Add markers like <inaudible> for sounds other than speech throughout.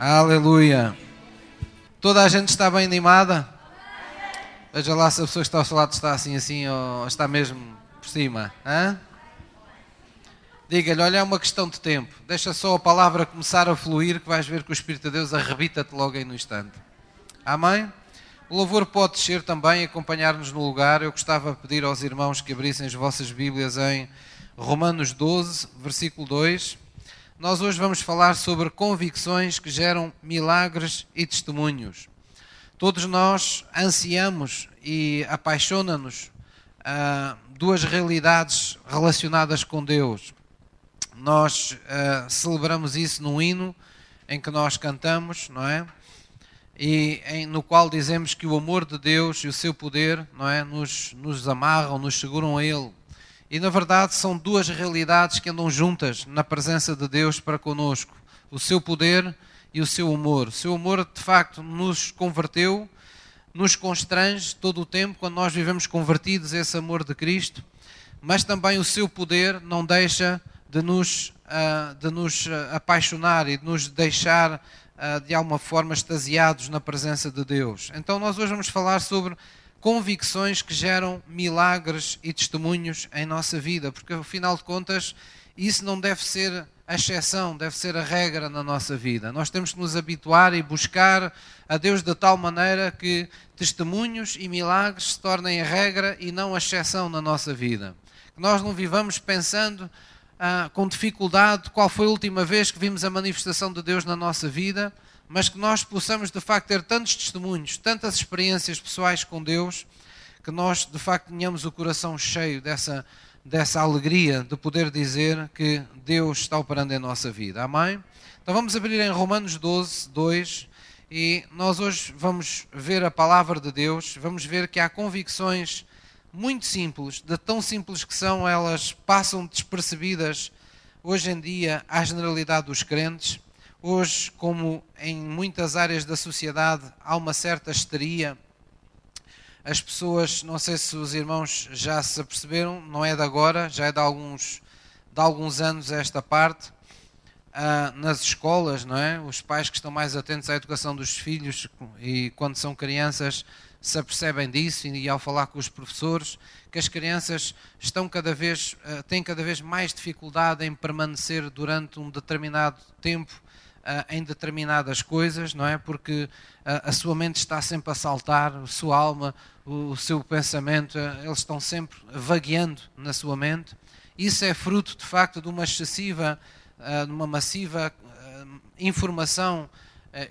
Aleluia. Toda a gente está bem animada? Veja lá se a pessoa que está ao seu lado está assim, assim, ou está mesmo por cima. Diga-lhe, olha, é uma questão de tempo. Deixa só a palavra começar a fluir, que vais ver que o Espírito de Deus arrebita-te logo aí no instante. Amém? O louvor pode descer também, acompanhar-nos no lugar. Eu gostava de pedir aos irmãos que abrissem as vossas Bíblias em Romanos 12, versículo 2. Nós hoje vamos falar sobre convicções que geram milagres e testemunhos. Todos nós ansiamos e apaixona-nos uh, duas realidades relacionadas com Deus. Nós uh, celebramos isso num hino em que nós cantamos, não é? E em, no qual dizemos que o amor de Deus e o seu poder, não é, nos, nos amarram, nos seguram a Ele. E na verdade são duas realidades que andam juntas na presença de Deus para conosco: o seu poder e o seu amor. O seu amor de facto nos converteu, nos constrange todo o tempo quando nós vivemos convertidos a esse amor de Cristo, mas também o seu poder não deixa de nos, uh, de nos ah, apaixonar e de nos deixar uh, de alguma forma extasiados na presença de Deus. Então nós hoje vamos falar sobre convicções que geram milagres e testemunhos em nossa vida, porque afinal de contas isso não deve ser a exceção, deve ser a regra na nossa vida. Nós temos que nos habituar e buscar a Deus de tal maneira que testemunhos e milagres se tornem a regra e não a exceção na nossa vida. Que nós não vivamos pensando ah, com dificuldade qual foi a última vez que vimos a manifestação de Deus na nossa vida mas que nós possamos de facto ter tantos testemunhos, tantas experiências pessoais com Deus, que nós de facto tenhamos o coração cheio dessa, dessa alegria de poder dizer que Deus está operando em nossa vida. Amém? Então vamos abrir em Romanos 12, 2 e nós hoje vamos ver a palavra de Deus, vamos ver que há convicções muito simples, de tão simples que são, elas passam despercebidas hoje em dia à generalidade dos crentes Hoje, como em muitas áreas da sociedade, há uma certa histeria. As pessoas, não sei se os irmãos já se aperceberam, não é de agora, já é de alguns, de alguns anos esta parte. Ah, nas escolas, não é? Os pais que estão mais atentos à educação dos filhos e quando são crianças se apercebem disso e ao falar com os professores que as crianças estão cada vez ah, têm cada vez mais dificuldade em permanecer durante um determinado tempo em determinadas coisas, não é? Porque a sua mente está sempre a saltar, a sua alma, o, seu pensamento, uh, eles estão sempre vagueando na sua mente. Isso é fruto, de facto, de uma excessiva, de uma massiva informação,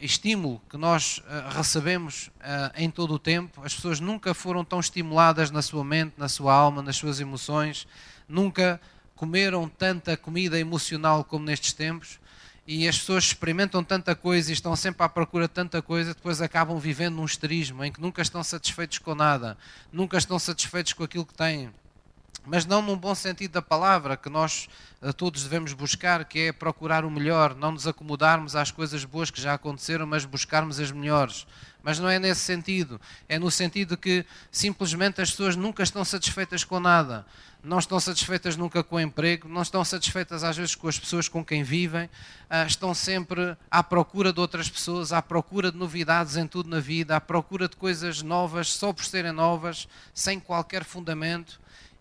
estímulo que nós recebemos em todo o tempo. As pessoas nunca foram tão estimuladas na sua mente, na sua alma, nas suas emoções, nunca comeram tanta comida emocional como nestes tempos e as pessoas experimentam tanta coisa e estão sempre à procura de tanta coisa, depois acabam vivendo num esterismo em que nunca estão satisfeitos com nada, nunca estão satisfeitos com aquilo que têm. Mas não num bom sentido da palavra, que nós eh, todos devemos buscar, que é procurar o melhor, não nos acomodarmos às coisas boas que já aconteceram, mas buscarmos as melhores. Mas não é nesse sentido, é no sentido que simplesmente as pessoas nunca estão satisfeitas com nada não estão satisfeitas nunca com o emprego, não estão satisfeitas às vezes com as pessoas com quem vivem, ah, estão sempre à procura de outras pessoas, à procura de novidades em tudo na vida, à procura de coisas novas só por serem novas, sem qualquer fundamento.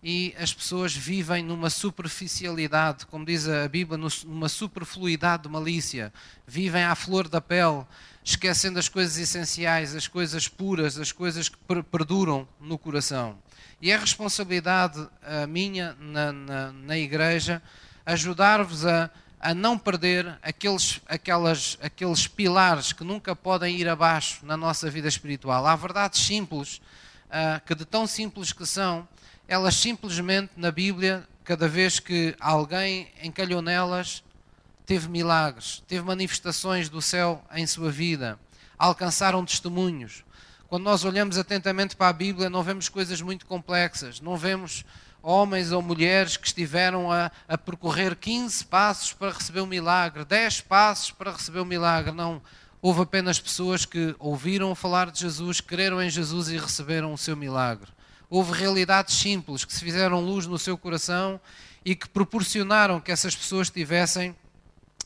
E as pessoas vivem numa superficialidade, como diz a Bíblia, numa superfluidade de malícia. Vivem à flor da pele, esquecendo as coisas essenciais, as coisas puras, as coisas que perduram no coração. E é responsabilidade a minha na, na, na igreja ajudar-vos a, a não perder aqueles, aquelas, aqueles pilares que nunca podem ir abaixo na nossa vida espiritual. Há verdades simples, uh, que de tão simples que são, elas simplesmente na Bíblia, cada vez que alguém encalhou nelas, teve milagres, teve manifestações do céu em sua vida, alcançaram testemunhos. Quando nós olhamos atentamente para a Bíblia, não vemos coisas muito complexas, não vemos homens ou mulheres que estiveram a, a percorrer 15 passos para receber um milagre, 10 passos para receber um milagre. Não, houve apenas pessoas que ouviram falar de Jesus, creram em Jesus e receberam o seu milagre. Houve realidades simples que se fizeram luz no seu coração e que proporcionaram que essas pessoas tivessem,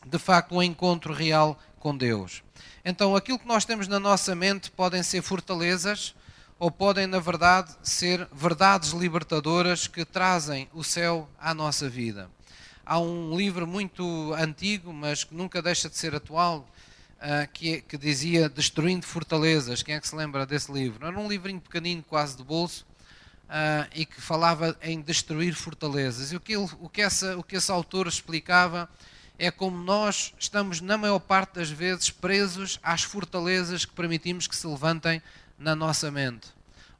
de facto, um encontro real com Deus. Então, aquilo que nós temos na nossa mente podem ser fortalezas ou podem, na verdade, ser verdades libertadoras que trazem o céu à nossa vida. Há um livro muito antigo, mas que nunca deixa de ser atual, que, é, que, dizia Destruindo Fortalezas. Quem é que se lembra desse livro? Era um livrinho pequenino, quase de bolso, uh, e que falava em destruir fortalezas. E o que, ele, o, que essa, o que esse autor explicava é como nós estamos, na maior parte das vezes, presos às fortalezas que permitimos que se levantem na nossa mente.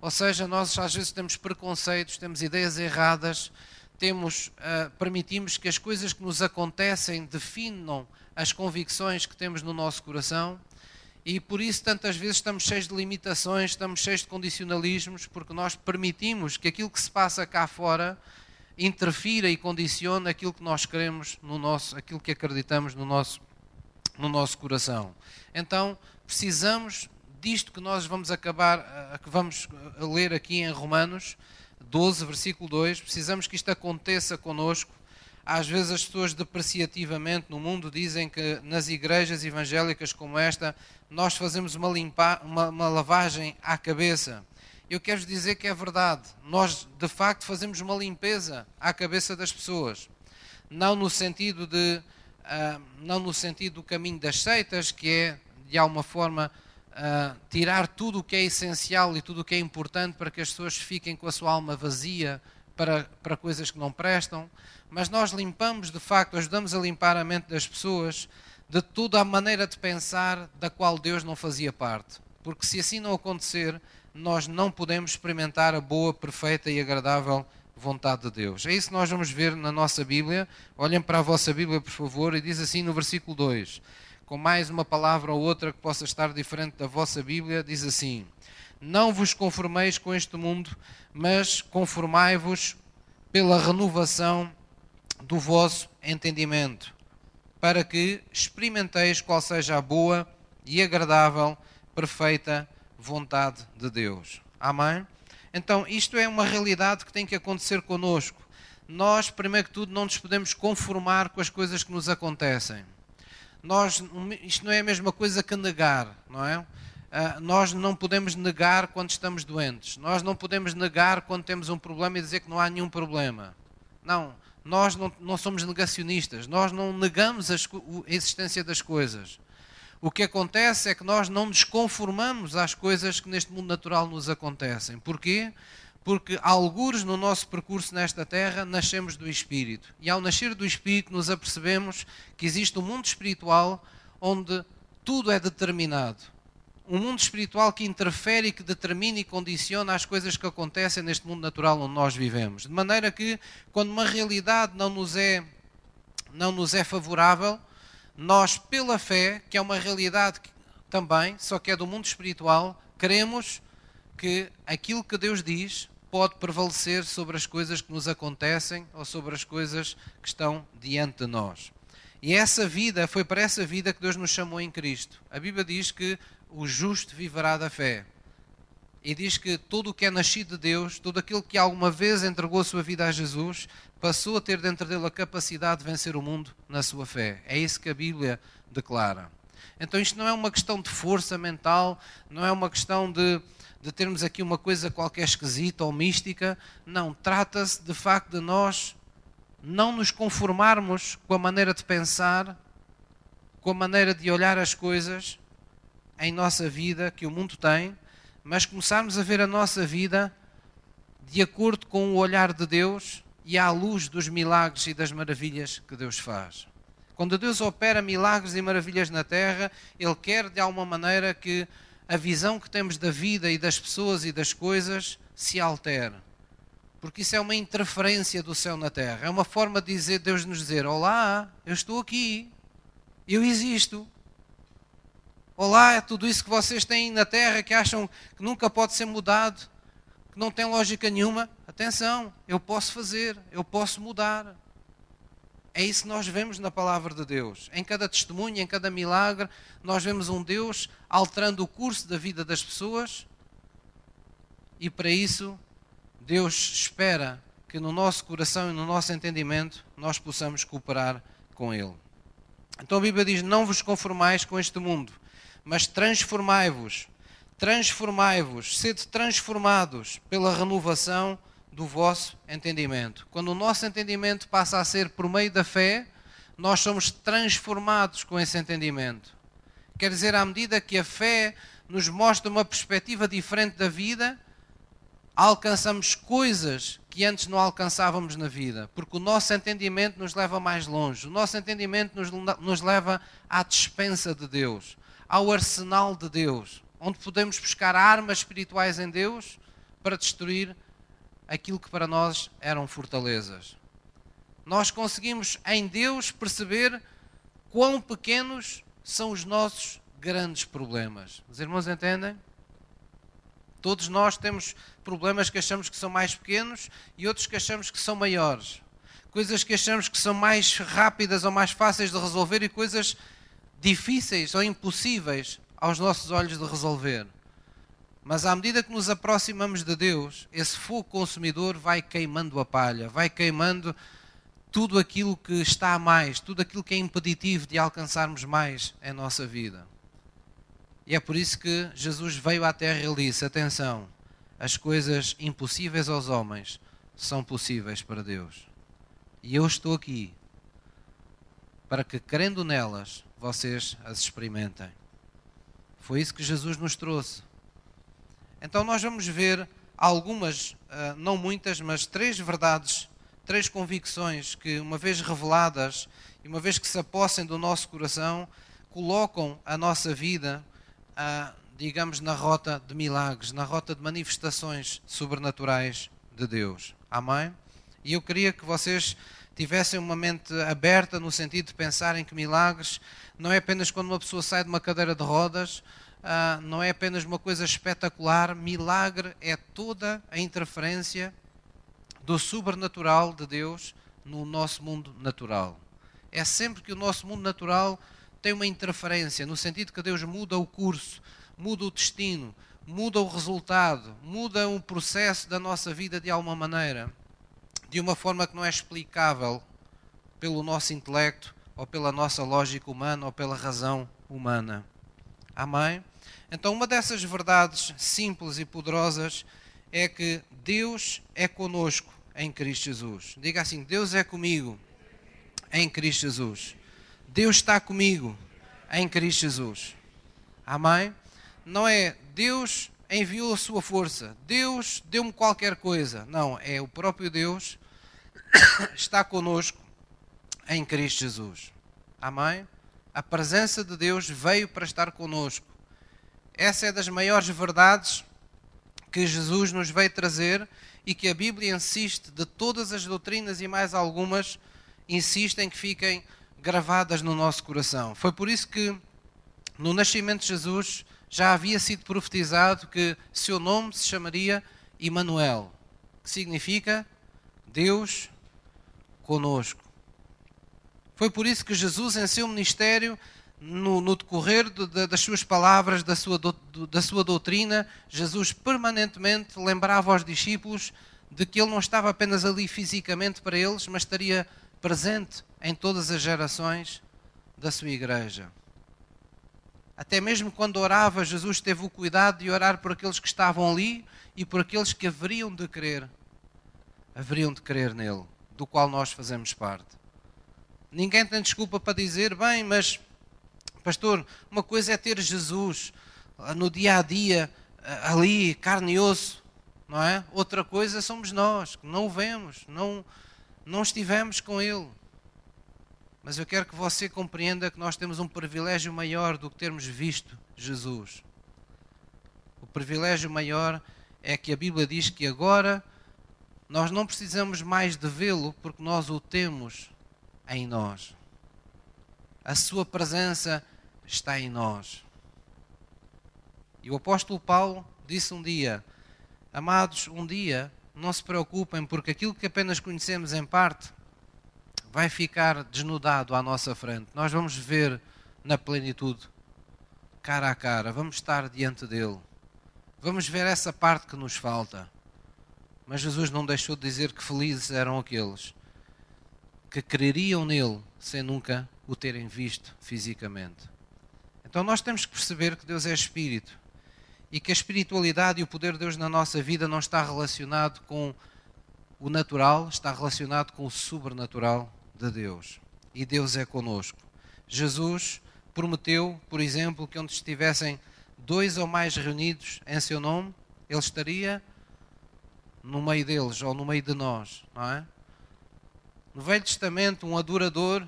Ou seja, nós às vezes temos preconceitos, temos ideias erradas, temos, uh, permitimos que as coisas que nos acontecem definam as convicções que temos no nosso coração e por isso tantas vezes estamos cheios de limitações, estamos cheios de condicionalismos, porque nós permitimos que aquilo que se passa cá fora interfira e condicione aquilo que nós queremos no nosso, aquilo que acreditamos no nosso, no nosso coração. Então, precisamos disto que nós vamos acabar, que vamos ler aqui em Romanos 12, versículo 2, precisamos que isto aconteça conosco às vezes as pessoas depreciativamente no mundo dizem que nas igrejas evangélicas como esta nós fazemos uma, limpa, uma, uma lavagem à cabeça. Eu quero dizer que é verdade. Nós de facto fazemos uma limpeza à cabeça das pessoas. Não no sentido de uh, não no sentido do caminho das seitas, que é de alguma forma uh, tirar tudo o que é essencial e tudo o que é importante para que as pessoas fiquem com a sua alma vazia para, para coisas que não prestam, mas nós limpamos, de facto, ajudamos a limpar a mente das pessoas de toda a maneira de pensar da qual Deus não fazia parte. Porque se assim não acontecer, nós não podemos experimentar a boa, perfeita e agradável vontade de Deus. É isso que nós vamos ver na nossa Bíblia. Olhem para a vossa Bíblia, por favor, e diz assim no versículo 2, com mais uma palavra ou outra que possa estar diferente da vossa Bíblia, diz assim: Não vos conformeis com este mundo, mas conformai-vos pela renovação do vosso entendimento, para que experimenteis qual seja a boa e agradável, perfeita vontade de Deus. Amém? Então, isto é uma realidade que tem que acontecer conosco. Nós, primeiro que tudo, não nos podemos conformar com as coisas que nos acontecem. Nós, isto não é a mesma coisa que negar, não é? Ah, nós não podemos negar quando estamos doentes. Nós não podemos negar quando temos um problema e dizer que não há nenhum problema. Não, nós não, não somos negacionistas. Nós não negamos a existência das coisas. O que acontece é que nós não nos conformamos às coisas que neste mundo natural nos acontecem. Porquê? Porque, algures no nosso percurso nesta terra, nascemos do Espírito. E ao nascer do Espírito, nos apercebemos que existe um mundo espiritual onde tudo é determinado um mundo espiritual que interfere e que determina e condiciona as coisas que acontecem neste mundo natural onde nós vivemos. De maneira que, quando uma realidade não nos é, não nos é favorável, nós, pela fé, que é uma realidade também, só que é do mundo espiritual, queremos que aquilo que Deus diz pode prevalecer sobre as coisas que nos acontecem ou sobre as coisas que estão diante de nós. E essa vida, foi para essa vida que Deus nos chamou em Cristo. A Bíblia diz que o justo viverá da fé. E diz que todo o que é nascido de Deus, todo aquele que alguma vez entregou a sua vida a Jesus, passou a ter dentro dele a capacidade de vencer o mundo na sua fé. É isso que a Bíblia declara. Então isto não é uma questão de força mental, não é uma questão de, de termos aqui uma coisa qualquer esquisita ou mística. Não, trata-se de facto de nós não nos conformarmos com a maneira de pensar, com a maneira de olhar as coisas, em nossa vida que o mundo tem, mas começarmos a ver a nossa vida de acordo com o olhar de Deus e à luz dos milagres e das maravilhas que Deus faz. Quando Deus opera milagres e maravilhas na terra, Ele quer de alguma maneira que a visão que temos da vida e das pessoas e das coisas se altere. Porque isso é uma interferência do céu na terra. É uma forma de dizer, Deus nos dizer: Olá, eu estou aqui, eu existo. Olá, é tudo isso que vocês têm na terra que acham que nunca pode ser mudado, que não tem lógica nenhuma. Atenção, eu posso fazer, eu posso mudar. É isso que nós vemos na palavra de Deus. Em cada testemunho, em cada milagre, nós vemos um Deus alterando o curso da vida das pessoas. E para isso, Deus espera que no nosso coração e no nosso entendimento nós possamos cooperar com Ele. Então a Bíblia diz: Não vos conformais com este mundo, mas transformai-vos. Transformai-vos, sede transformados pela renovação do vosso entendimento. Quando o nosso entendimento passa a ser por meio da fé, nós somos transformados com esse entendimento. Quer dizer, à medida que a fé nos mostra uma perspectiva diferente da vida, alcançamos coisas que antes não alcançávamos na vida, porque o nosso entendimento nos leva mais longe, o nosso entendimento nos, nos leva à dispensa de Deus, ao arsenal de Deus, onde podemos buscar armas espirituais em Deus para destruir aquilo que para nós eram fortalezas. Nós conseguimos em Deus perceber quão pequenos são os nossos grandes problemas. Os irmãos entendem? Todos nós temos problemas que achamos que são mais pequenos e outros que achamos que são maiores. Coisas que achamos que são mais rápidas ou mais fáceis de resolver e coisas difíceis ou impossíveis aos nossos olhos de resolver. Mas à medida que nos aproximamos de Deus, esse fogo consumidor vai queimando a palha, vai queimando tudo aquilo que está a mais, tudo aquilo que é impeditivo de alcançarmos mais em nossa vida. E é por isso que Jesus veio à terra e disse: atenção, as coisas impossíveis aos homens são possíveis para Deus. E eu estou aqui para que, crendo nelas, vocês as experimentem. Foi isso que Jesus nos trouxe. Então nós vamos ver algumas, ah, não muitas, mas três verdades, três convicções que, uma vez reveladas e uma vez que se apossem do nosso coração, colocam a nossa vida, digamos, na rota de milagres, na rota de manifestações sobrenaturais de Deus. Amém? E eu queria que vocês tivessem uma mente aberta no sentido de pensarem que milagres não é apenas quando uma pessoa sai de uma cadeira de rodas uh, não é apenas uma coisa espetacular, milagre é toda a interferência do sobrenatural de Deus no nosso mundo natural. É sempre que o nosso mundo natural tem uma interferência, no sentido que Deus muda o curso, muda o destino, muda o resultado, muda o processo da nossa vida de alguma maneira, de uma forma que não é explicável pelo nosso intelecto, ou pela nossa lógica humana, ou pela razão humana. Amém? Então, uma dessas verdades simples e poderosas é que Deus é conosco em Cristo Jesus. Diga assim: Deus é comigo em Cristo Jesus. Deus está comigo em Cristo Jesus. Amém? Não é Deus enviou a sua força, Deus deu-me qualquer coisa. Não, é o próprio Deus está conosco em Cristo Jesus. Amém? A presença de Deus veio para estar conosco. Essa é das maiores verdades que Jesus nos veio trazer e que a Bíblia insiste, de todas as doutrinas e mais algumas, insistem que fiquem gravadas no nosso coração. Foi por isso que no nascimento de Jesus já havia sido profetizado que seu nome se chamaria Emanuel, que significa Deus conosco. Foi por isso que Jesus, em seu ministério, no, no decorrer de, de, das suas palavras, da sua, do, da sua doutrina, Jesus permanentemente lembrava aos discípulos de que ele não estava apenas ali fisicamente para eles, mas estaria presente em todas as gerações da sua igreja. Até mesmo quando orava, Jesus teve o cuidado de orar por aqueles que estavam ali e por aqueles que haveriam de crer, haveriam de crer nele, do qual nós fazemos parte. Ninguém tem desculpa para dizer, bem, mas Pastor, uma coisa é ter Jesus ah, no dia a dia, ah, ali, carne e osso, não é? Outra coisa somos nós, que não o vemos, não, não estivemos com Ele. Mas eu quero que você compreenda que nós temos um privilégio maior do que termos visto Jesus. O privilégio maior é que a Bíblia diz que agora nós não precisamos mais de vê-lo porque nós o temos em nós. A sua presença está em nós. E o apóstolo Paulo disse um dia: Amados, um dia não se preocupem, porque aquilo que apenas conhecemos em parte vai ficar desnudado à nossa frente. Nós vamos ver na plenitude, cara a cara, vamos estar diante dele. Vamos ver essa parte que nos falta. Mas Jesus não deixou de dizer que felizes eram aqueles que creriam nele sem nunca o terem visto fisicamente. Então nós temos que perceber que Deus é Espírito e que a espiritualidade e o poder de Deus na nossa vida não está relacionado com o natural, está relacionado com o sobrenatural de Deus. E Deus é conosco. Jesus prometeu, por exemplo, que onde estivessem dois ou mais reunidos em seu nome, ele estaria no meio deles ou no meio de nós, não é? No Velho Testamento, um adorador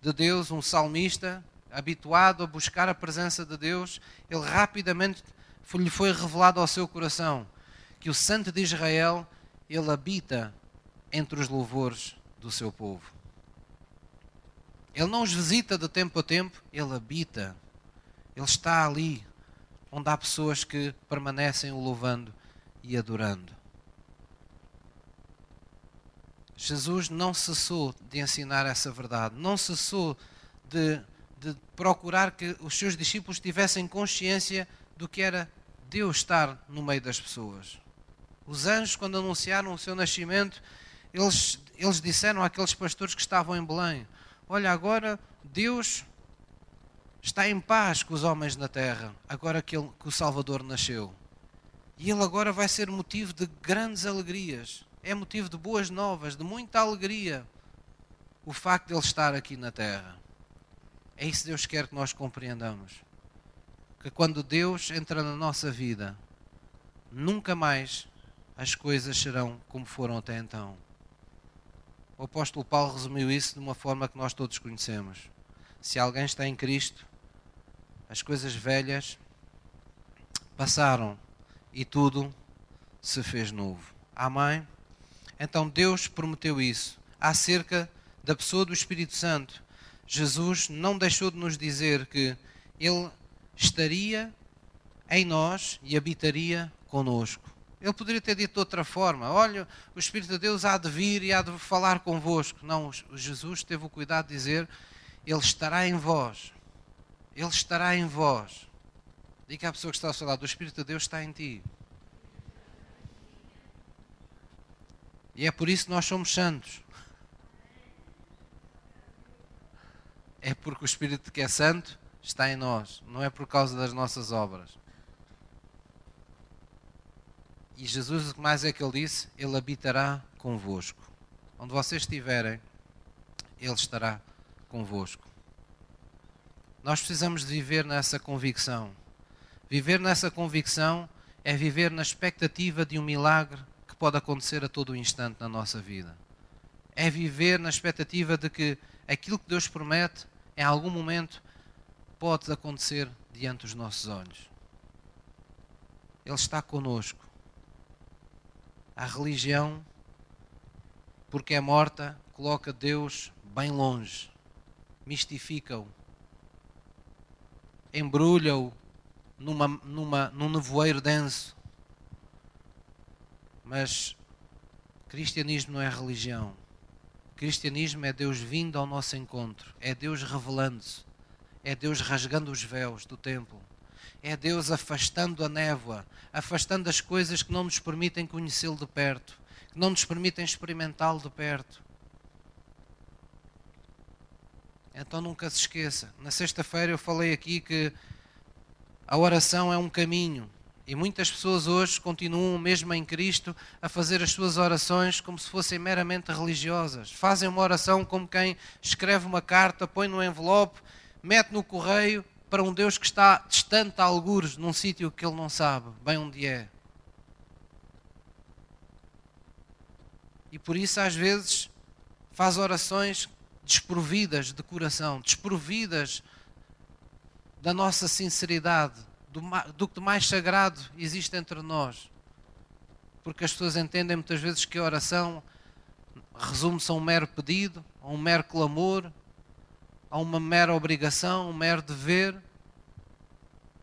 de Deus, um salmista, habituado a buscar a presença de Deus, ele rapidamente lhe foi revelado ao seu coração que o Santo de Israel, ele habita entre os louvores do seu povo. Ele não os visita de tempo a tempo, ele habita. Ele está ali, onde há pessoas que permanecem o louvando e adorando. Jesus não cessou de ensinar essa verdade, não cessou de, de procurar que os seus discípulos tivessem consciência do que era Deus estar no meio das pessoas. Os anjos, quando anunciaram o seu nascimento, eles, eles disseram àqueles pastores que estavam em Belém: Olha, agora Deus está em paz com os homens na terra, agora que, ele, que o Salvador nasceu. E ele agora vai ser motivo de grandes alegrias é motivo de boas novas, de muita alegria, o facto de Ele estar aqui na terra. É isso que Deus quer que nós compreendamos. Que quando Deus entra na nossa vida, nunca mais as coisas serão como foram até então. O apóstolo Paulo resumiu isso de uma forma que nós todos conhecemos. Se alguém está em Cristo, as coisas velhas passaram e tudo se fez novo. Amém? Então Deus prometeu isso acerca da pessoa do Espírito Santo. Jesus não deixou de nos dizer que Ele estaria em nós e habitaria conosco. Ele poderia ter dito de outra forma: Olha, o Espírito de Deus há de vir e há de falar convosco. Não, Jesus teve o cuidado de dizer: Ele estará em vós. Ele estará em vós. Diga à pessoa que está ao seu lado: O Espírito de Deus está em ti. E é por isso que nós somos santos. É porque o Espírito que é santo está em nós, não é por causa das nossas obras. E Jesus, o que mais é que ele disse? Ele habitará convosco. Onde vocês estiverem, ele estará convosco. Nós precisamos de viver nessa convicção. Viver nessa convicção é viver na expectativa de um milagre pode acontecer a todo instante na nossa vida. É viver na expectativa de que aquilo que Deus promete, em algum momento, pode acontecer diante dos nossos olhos. Ele está conosco. A religião, porque é morta, coloca Deus bem longe, mistifica-o, embrulha-o numa, numa, num nevoeiro denso mas cristianismo não é religião. Cristianismo é Deus vindo ao nosso encontro, é Deus revelando-se, é Deus rasgando os véus do templo, é Deus afastando a névoa, afastando as coisas que não nos permitem conhecê-lo de perto, que não nos permitem experimentá-lo de perto. Então nunca se esqueça. Na sexta-feira eu falei aqui que a oração é um caminho, e muitas pessoas hoje continuam, mesmo em Cristo, a fazer as suas orações como se fossem meramente religiosas. Fazem uma oração como quem escreve uma carta, põe no envelope, mete no correio para um Deus que está distante a algures, num sítio que ele não sabe bem onde é. E por isso, às vezes, faz orações desprovidas de coração, desprovidas da nossa sinceridade do, do que de mais sagrado existe entre nós. Porque as pessoas entendem muitas vezes que a oração resume-se a um mero pedido, a um mero clamor, a uma mera obrigação, um mero dever.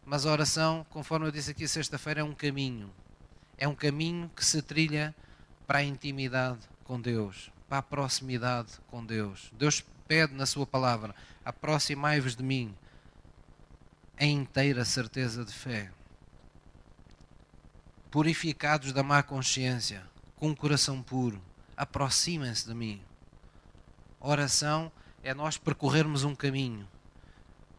Mas a oração, conforme eu disse aqui sexta-feira, é um caminho. É um caminho que se trilha para a intimidade com Deus, para a proximidade com Deus. Deus pede na Sua palavra: aproximai-vos de mim em inteira certeza de fé. Purificados da má consciência, com um coração puro, aproximem-se de mim. Oração é nós percorrermos um caminho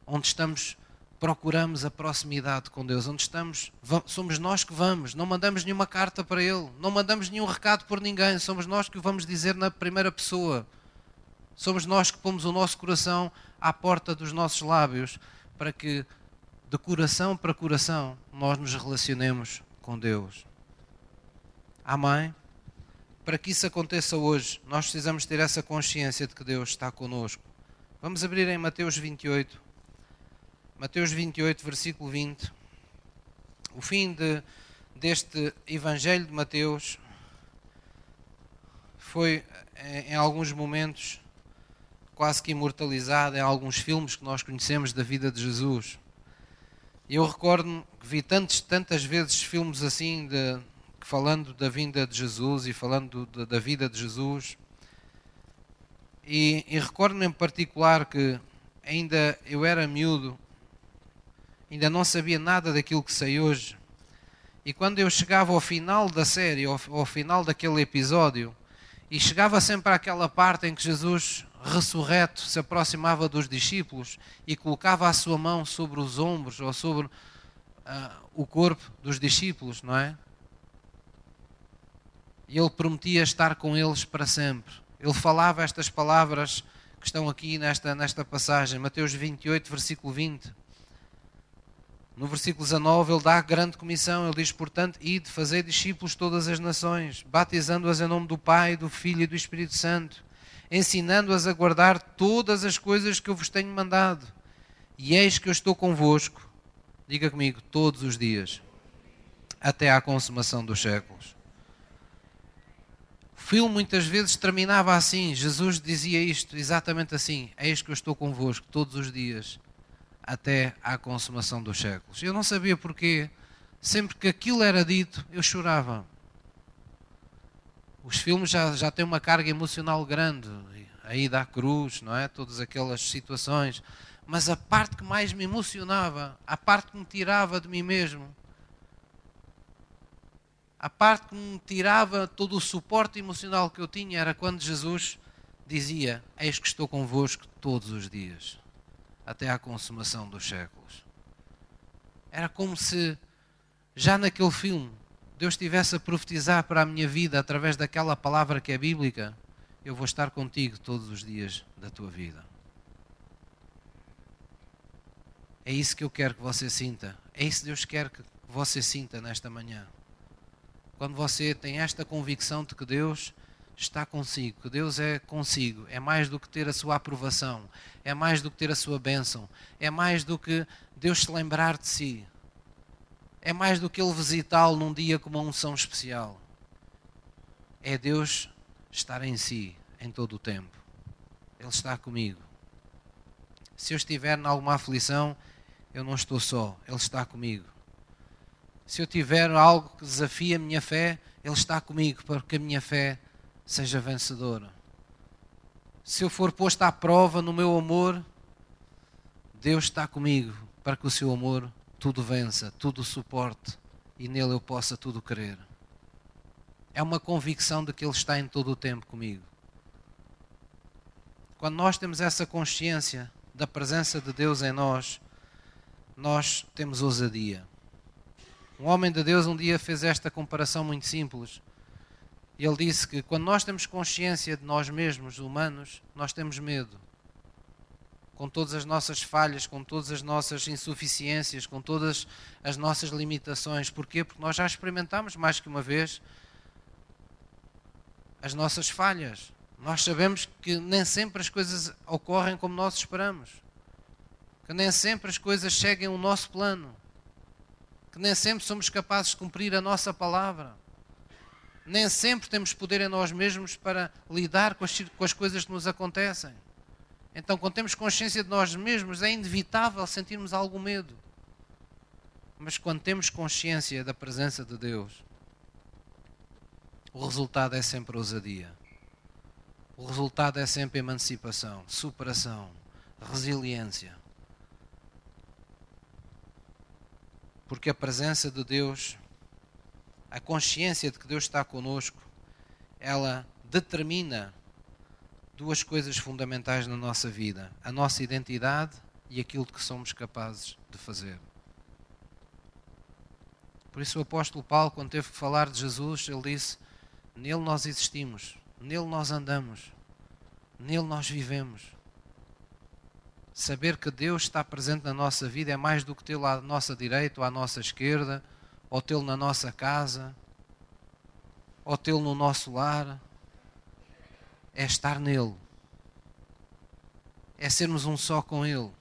onde estamos, procuramos a proximidade com Deus, onde estamos, somos nós que vamos, não mandamos nenhuma carta para Ele, não mandamos nenhum recado por ninguém, somos nós que o vamos dizer na primeira pessoa. Somos nós que pomos o nosso coração à porta dos nossos lábios para que, de coração para coração, nós nos relacionemos com Deus. Amém? Para que isso aconteça hoje, nós precisamos ter essa consciência de que Deus está conosco. Vamos abrir em Mateus 28. Mateus 28, versículo 20. O fim de, deste Evangelho de Mateus foi, em alguns momentos, quase que imortalizado em alguns filmes que nós conhecemos da vida de Jesus. Eu recordo-me que vi tantos, tantas vezes filmes assim, de, falando da vinda de Jesus e falando da vida de Jesus. E, e recordo-me em particular que ainda eu era miúdo, ainda não sabia nada daquilo que sei hoje. E quando eu chegava ao final da série, ao, ao final daquele episódio, e chegava sempre àquela parte em que Jesus ressurreto se aproximava dos discípulos e colocava a sua mão sobre os ombros ou sobre uh, o corpo dos discípulos, não é? E ele prometia estar com eles para sempre. Ele falava estas palavras que estão aqui nesta, nesta passagem, Mateus 28, versículo 20. No versículo 19, ele dá grande comissão. Ele diz: Portanto, ide, fazer discípulos todas as nações, batizando-as em nome do Pai, do Filho e do Espírito Santo ensinando-as a guardar todas as coisas que eu vos tenho mandado. E eis que eu estou convosco, diga comigo, todos os dias, até à consumação dos séculos. O filme muitas vezes terminava assim, Jesus dizia isto, exatamente assim: Eis que eu estou convosco todos os dias, até à consumação dos séculos. Eu não sabia porquê, sempre que aquilo era dito, eu chorava. Os filmes já, já têm uma carga emocional grande, a ida à cruz, não é? Todas aquelas situações. Mas a parte que mais me emocionava, a parte que me tirava de mim mesmo, a parte que me tirava todo o suporte emocional que eu tinha era quando Jesus dizia: Eis que estou convosco todos os dias, até à consumação dos séculos. Era como se, já naquele filme, Deus estivesse a profetizar para a minha vida através daquela palavra que é bíblica, eu vou estar contigo todos os dias da tua vida. É isso que eu quero que você sinta. É isso que Deus quer que você sinta nesta manhã. Quando você tem esta convicção de que Deus está consigo, que Deus é consigo, é mais do que ter a sua aprovação, é mais do que ter a sua bênção, é mais do que Deus se lembrar de si, é mais do que ele visitá-lo num dia com uma unção especial. É Deus estar em si em todo o tempo. Ele está comigo. Se eu estiver em alguma aflição, eu não estou só, Ele está comigo. Se eu tiver algo que desafia a minha fé, Ele está comigo para que a minha fé seja vencedora. Se eu for posto à prova no meu amor, Deus está comigo para que o seu amor tudo vença, tudo suporte e nele eu possa tudo querer. É uma convicção de que Ele está em todo o tempo comigo. Quando nós temos essa consciência da presença de Deus em nós, nós temos ousadia. Um homem de Deus um dia fez esta comparação muito simples. Ele disse que quando nós temos consciência de nós mesmos, humanos, nós temos medo com todas as nossas falhas, com todas as nossas insuficiências, com todas as nossas limitações. Porquê? Porque nós já experimentamos mais que uma vez as nossas falhas. Nós sabemos que nem sempre as coisas ocorrem como nós esperamos. Que nem sempre as coisas seguem o nosso plano. Que nem sempre somos capazes de cumprir a nossa palavra. Nem sempre temos poder em nós mesmos para lidar com as, com as coisas que nos acontecem. Então, quando temos consciência de nós mesmos, é inevitável sentirmos algum medo. Mas quando temos consciência da presença de Deus, o resultado é sempre ousadia. O resultado é sempre emancipação, superação, resiliência. Porque a presença de Deus, a consciência de que Deus está conosco, ela determina duas coisas fundamentais na nossa vida: a nossa identidade e aquilo que somos capazes de fazer. Por isso, o apóstolo Paulo, quando teve que falar de Jesus, ele disse: Nele nós existimos, nele nós andamos, nele nós vivemos. Saber que Deus está presente na nossa vida é mais do que tê-lo à nossa direita ou à nossa esquerda, ou tê-lo na nossa casa, ou tê-lo no nosso lar. É estar nele, é sermos um só com Ele.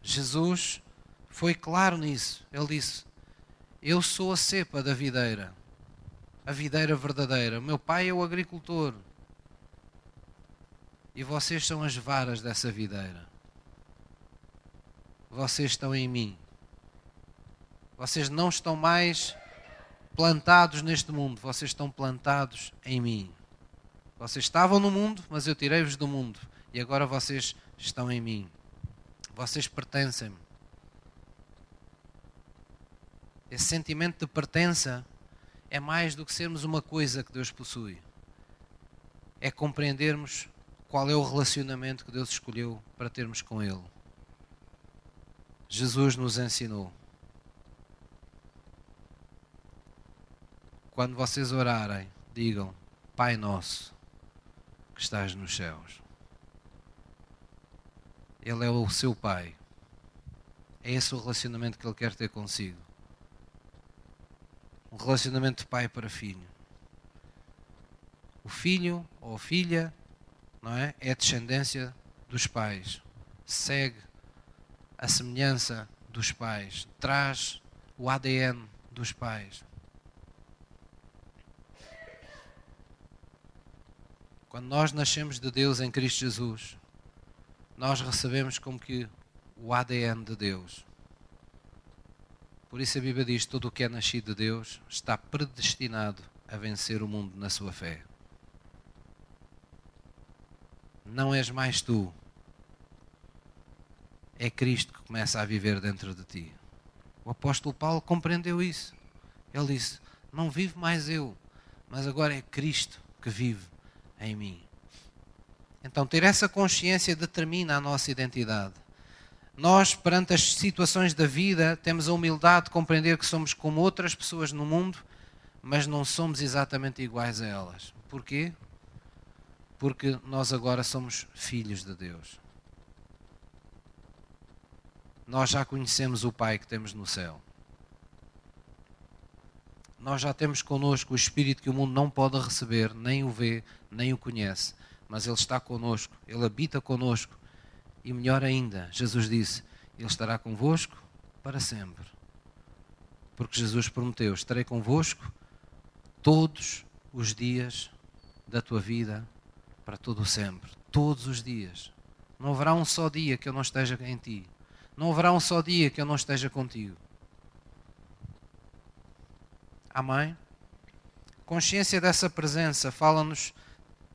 Jesus foi claro nisso. Ele disse: Eu sou a cepa da videira, a videira verdadeira. Meu pai é o agricultor. E vocês são as varas dessa videira. Vocês estão em mim. Vocês não estão mais plantados neste mundo, vocês estão plantados em mim. Vocês estavam no mundo, mas eu tirei-vos do mundo. E agora vocês estão em mim. Vocês pertencem-me. Esse sentimento de pertença é mais do que sermos uma coisa que Deus possui. É compreendermos qual é o relacionamento que Deus escolheu para termos com Ele. Jesus nos ensinou. Quando vocês orarem, digam: Pai Nosso que estás nos céus. Ele é o seu Pai. É esse o relacionamento que Ele quer ter consigo um relacionamento de pai para filho. O filho ou a filha não é? é descendência dos pais, segue a semelhança dos pais, traz o ADN dos pais. Quando nós nascemos de Deus em Cristo Jesus, nós recebemos como que o ADN de Deus. Por isso a Bíblia diz: todo o que é nascido de Deus está predestinado a vencer o mundo na sua fé. Não és mais tu. É Cristo que começa a viver dentro de ti. O apóstolo Paulo compreendeu isso. Ele disse: Não vivo mais eu, mas agora é Cristo que vive em mim. Então, ter essa consciência determina a nossa identidade. Nós, perante as situações da vida, temos a humildade de compreender que somos como outras pessoas no mundo, mas não somos exatamente iguais a elas. Porquê? Porque nós agora somos filhos de Deus. Nós já conhecemos o Pai que temos no céu. Nós já temos connosco o Espírito que o mundo não pode receber, nem o vê, nem o conhece, mas Ele está connosco, Ele habita connosco e melhor ainda, Jesus disse: Ele estará convosco para sempre. Porque Jesus prometeu: Estarei convosco todos os dias da tua vida, para todo o sempre. Todos os dias. Não haverá um só dia que eu não esteja em ti. Não haverá um só dia que eu não esteja contigo. Amém? Consciência dessa presença fala-nos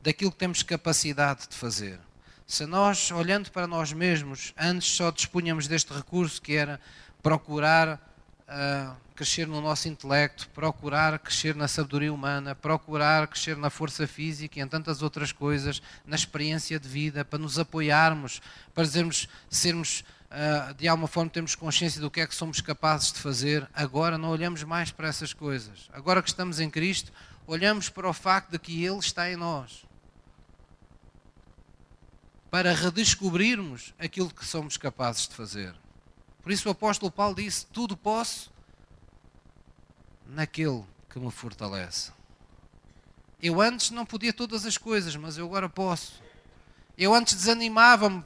daquilo que temos capacidade de fazer. Se nós, olhando para nós mesmos, antes só dispunhamos deste recurso que era procurar uh, crescer no nosso intelecto, procurar crescer na sabedoria humana, procurar crescer na força física e em tantas outras coisas, na experiência de vida, para nos apoiarmos, para dizermos, sermos, uh, de alguma forma, termos consciência do que é que somos capazes de fazer. Agora não olhamos mais para essas coisas. Agora que estamos em Cristo, olhamos para o facto de que Ele está em nós para redescobrirmos aquilo que somos capazes de fazer. Por isso o apóstolo Paulo disse: Tudo posso naquele que me fortalece. Eu antes não podia todas as coisas, mas eu agora posso. Eu antes desanimava-me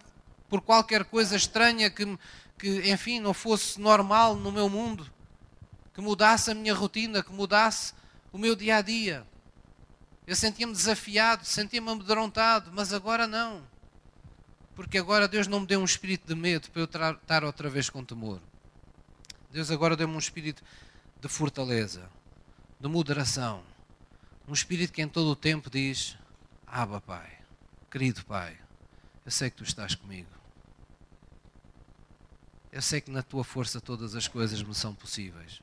por qualquer coisa estranha que, que, enfim, não fosse normal no meu mundo, que mudasse a minha rotina, que mudasse o meu dia a dia. Eu sentia-me desafiado, sentia-me amedrontado, mas agora não porque agora Deus não me deu um espírito de medo para eu estar outra vez com temor. Deus agora deu-me um espírito de fortaleza, de moderação. Um espírito que em todo o tempo diz: Aba, Pai, querido Pai, eu sei que tu estás comigo. Eu sei que na tua força todas as coisas me são possíveis.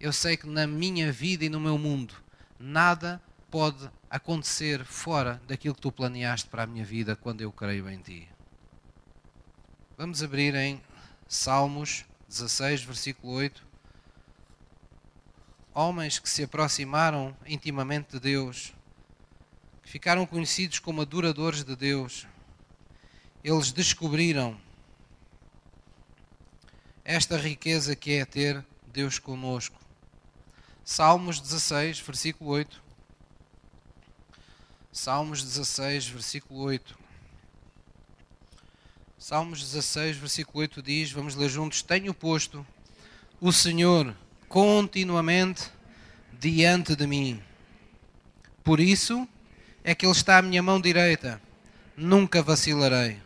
Eu sei que na minha vida e no meu mundo nada pode acontecer fora daquilo que tu planeaste para a minha vida quando eu creio em ti. Vamos abrir em Salmos 16, versículo 8. Homens que se aproximaram intimamente de Deus, que ficaram conhecidos como adoradores de Deus, eles descobriram esta riqueza que é ter Deus conosco. Salmos 16, versículo 8. Salmos 16, versículo 8. Salmos 16, versículo 8 diz: Vamos ler juntos: Tenho posto o Senhor continuamente diante de mim. Por isso é que Ele está à minha mão direita, nunca vacilarei.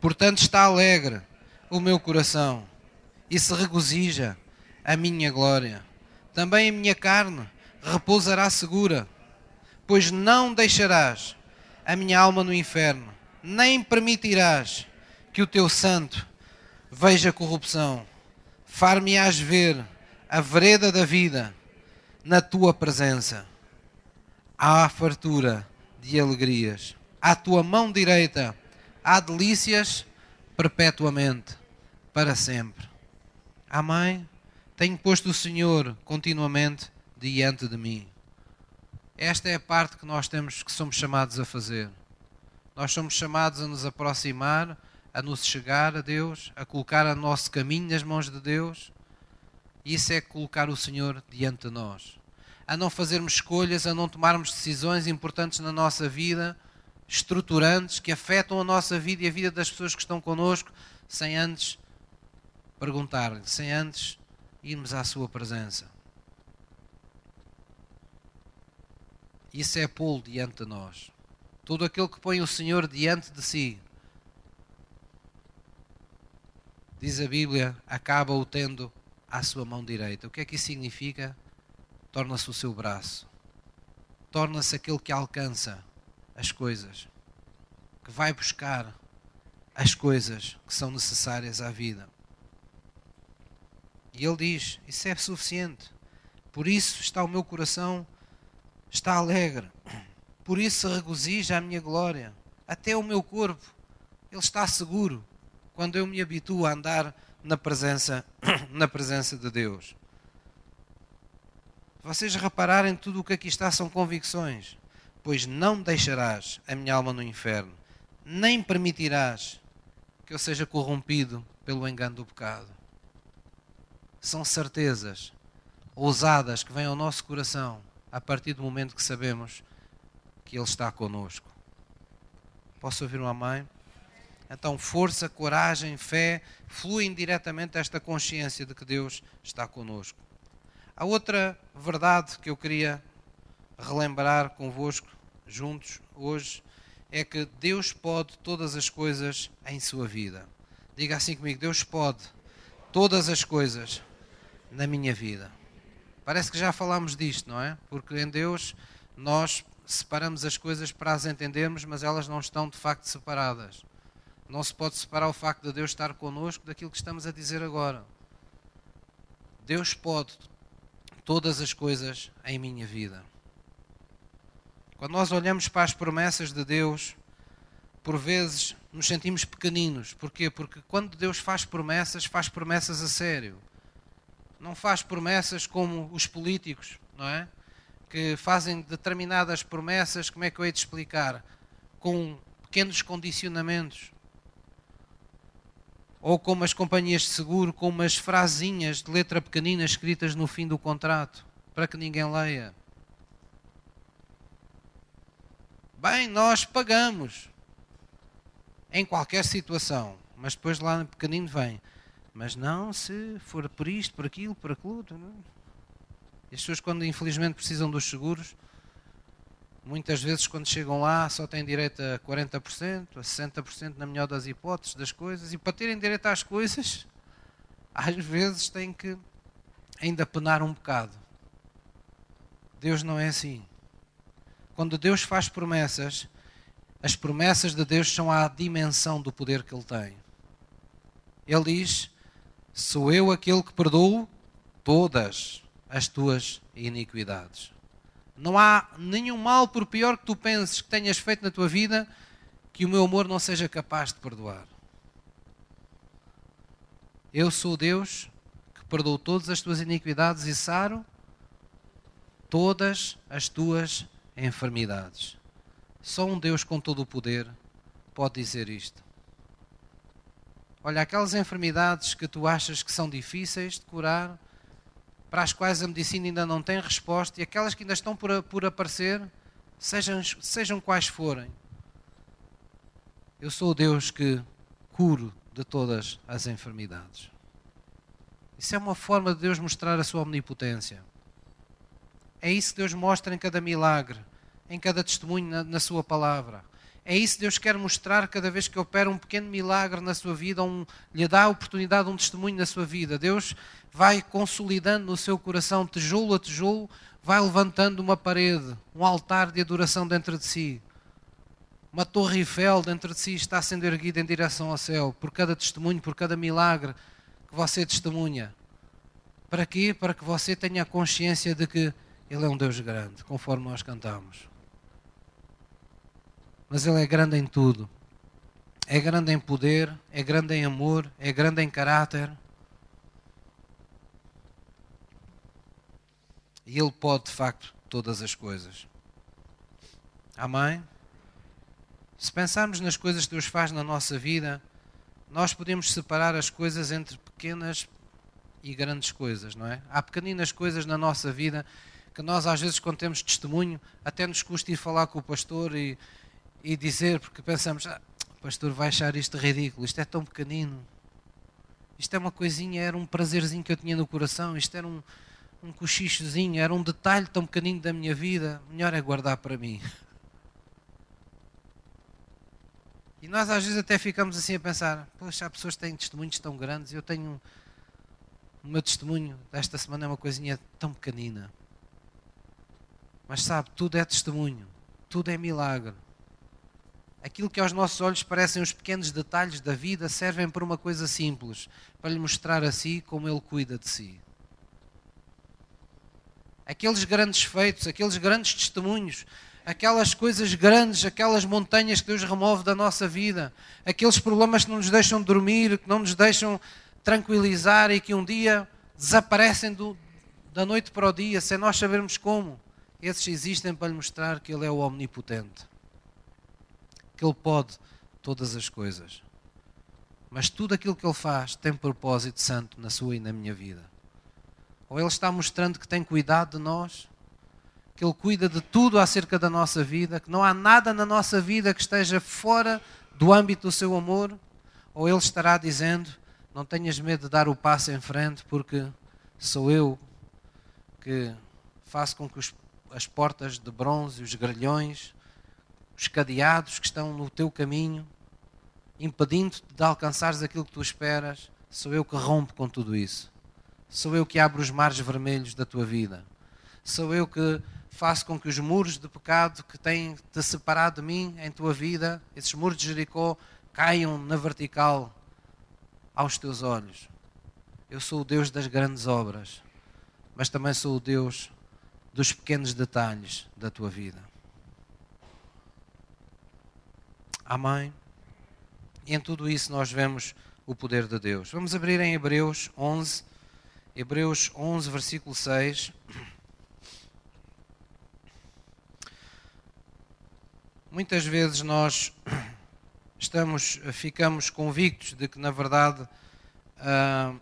Portanto, está alegre o meu coração e se regozija a minha glória. Também a minha carne repousará segura, pois não deixarás a minha alma no inferno, nem permitirás que o teu santo veja corrupção. Far-me-ás ver a vereda da vida na tua presença. Há fartura de alegrias. À tua mão direita há delícias perpetuamente, para sempre. Amém? Tenho posto o Senhor continuamente diante de mim. Esta é a parte que nós temos que somos chamados a fazer. Nós somos chamados a nos aproximar, a nos chegar a Deus, a colocar o nosso caminho nas mãos de Deus. Isso é colocar o Senhor diante de nós. A não fazermos escolhas, a não tomarmos decisões importantes na nossa vida, estruturantes, que afetam a nossa vida e a vida das pessoas que estão connosco, sem antes perguntar-lhe, sem antes irmos à Sua presença. Isso é pô-lo diante de nós. Todo aquele que põe o Senhor diante de si, diz a Bíblia, acaba o tendo à sua mão direita. O que é que isso significa? Torna-se o seu braço. Torna-se aquele que alcança as coisas, que vai buscar as coisas que são necessárias à vida. E ele diz: Isso é suficiente. Por isso está o meu coração, está alegre. Por isso se regozija a minha glória. Até o meu corpo, ele está seguro quando eu me habituo a andar na presença, <coughs> na presença de Deus. Vocês repararem tudo o que aqui está são convicções. Pois não deixarás a minha alma no inferno, nem permitirás que eu seja corrompido pelo engano do pecado são certezas ousadas que vêm ao nosso coração a partir do momento que sabemos que Ele está conosco. Posso ouvir uma mãe? Então, força, coragem, fé fluem diretamente esta consciência de que Deus está conosco. A outra verdade que eu queria relembrar convosco, juntos, hoje, é que Deus pode todas as coisas em sua vida. Diga assim comigo: Deus pode todas as coisas na minha vida. Parece que já falámos disto, não é? Porque em Deus nós separamos as coisas para as entendermos, mas elas não estão de facto separadas. Não se pode separar o facto de Deus estar connosco daquilo que estamos a dizer agora. Deus pode todas as coisas em minha vida. Quando nós olhamos para as promessas de Deus, por vezes nos sentimos pequeninos. Porquê? Porque quando Deus faz promessas, faz promessas a sério não faz promessas como os políticos, não é? Que fazem determinadas promessas, como é que eu hei de explicar? Com pequenos condicionamentos. Ou como as companhias de seguro, com umas frasinhas de letra pequenina escritas no fim do contrato, para que ninguém leia. Bem, nós pagamos em qualquer situação, mas depois lá pequenino vem mas não se for por isto, por aquilo, por aquilo. E as pessoas, quando infelizmente precisam dos seguros, muitas vezes, quando chegam lá, só têm direito a 40%, a 60%, na melhor das hipóteses, das coisas. E para terem direito às coisas, <laughs> às vezes têm que ainda penar um bocado. Deus não é assim. Quando Deus faz promessas, as promessas de Deus são à dimensão do poder que Ele tem. Ele diz: Sou eu aquele que perdoo todas as tuas iniquidades. Não há nenhum mal, por pior que tu penses que tenhas feito na tua vida, que o meu amor não seja capaz de perdoar. Eu sou Deus que perdoou todas as tuas iniquidades e saro todas as tuas enfermidades. Só um Deus com todo o poder pode dizer isto. Olha, aquelas enfermidades que tu achas que são difíceis de curar, para as quais a medicina ainda não tem resposta, e aquelas que ainda estão por, por aparecer, sejam, sejam quais forem. Eu sou o Deus que curo de todas as enfermidades. Isso é uma forma de Deus mostrar a sua omnipotência. É isso que Deus mostra em cada milagre, em cada testemunho na, na sua palavra. É isso que Deus quer mostrar cada vez que opera um pequeno milagre na sua vida, um, lhe dá a oportunidade, um testemunho na sua vida. Deus vai consolidando no seu coração, tijolo a tijolo, vai levantando uma parede, um altar de adoração dentro de si. Uma torre Eiffel dentro de si está sendo erguida em direção ao céu, por cada testemunho, por cada milagre que você testemunha. Para quê? Para que você tenha a consciência de que Ele é um Deus grande, conforme nós cantamos mas Ele é grande em tudo. É grande em poder, é grande em amor, é grande em caráter. E Ele pode, de facto, todas as coisas. Amém? Se pensarmos nas coisas que Deus faz na nossa vida, nós podemos separar as coisas entre pequenas e grandes coisas, não é? Há pequeninas coisas na nossa vida que nós, às vezes, quando temos testemunho, até nos custa ir falar com o pastor e, e dizer, porque pensamos, ah, o pastor vai achar isto ridículo, isto é tão pequenino, isto é uma coisinha, era um prazerzinho que eu tinha no coração, isto era um, um cochichozinho, era um detalhe tão pequenino da minha vida, melhor é guardar para mim. E nós às vezes até ficamos assim a pensar, poxa, há pessoas que têm testemunhos tão grandes, eu tenho o meu testemunho desta semana é uma coisinha tão pequenina. Mas sabe, tudo é testemunho, tudo é milagre. Aquilo que aos nossos olhos parecem os pequenos detalhes da vida servem para uma coisa simples, para lhe mostrar a si como ele cuida de si. Aqueles grandes feitos, aqueles grandes testemunhos, aquelas coisas grandes, aquelas montanhas que Deus remove da nossa vida, aqueles problemas que não nos deixam dormir, que não nos deixam tranquilizar e que um dia desaparecem do, da noite para o dia, sem nós sabermos como. Esses existem para lhe mostrar que Ele é o Omnipotente que Ele pode todas as coisas. Mas tudo aquilo que Ele faz tem propósito santo na sua e na minha vida. Ou Ele está mostrando que tem cuidado de nós, que Ele cuida de tudo acerca da nossa vida, que não há nada na nossa vida que esteja fora do âmbito do seu amor, ou Ele estará dizendo: Não tenhas medo de dar o passo em frente, porque sou eu que faço com que os, as portas de bronze, os grelhões, os cadeados que estão no teu caminho, impedindo-te de alcançares aquilo que tu esperas, sou eu que rompo com tudo isso. Sou eu que abro os mares vermelhos da tua vida. Sou eu que faço com que os muros de pecado que têm te separado de mim em tua vida, esses muros de Jericó, caiam na vertical aos teus olhos. Eu sou o Deus das grandes obras, mas também sou o Deus dos pequenos detalhes da tua vida. Amém? E em tudo isso nós vemos o poder de Deus. Vamos abrir em Hebreus 11, Hebreus 11, versículo 6. Muitas vezes nós estamos, ficamos convictos de que, na verdade, uh,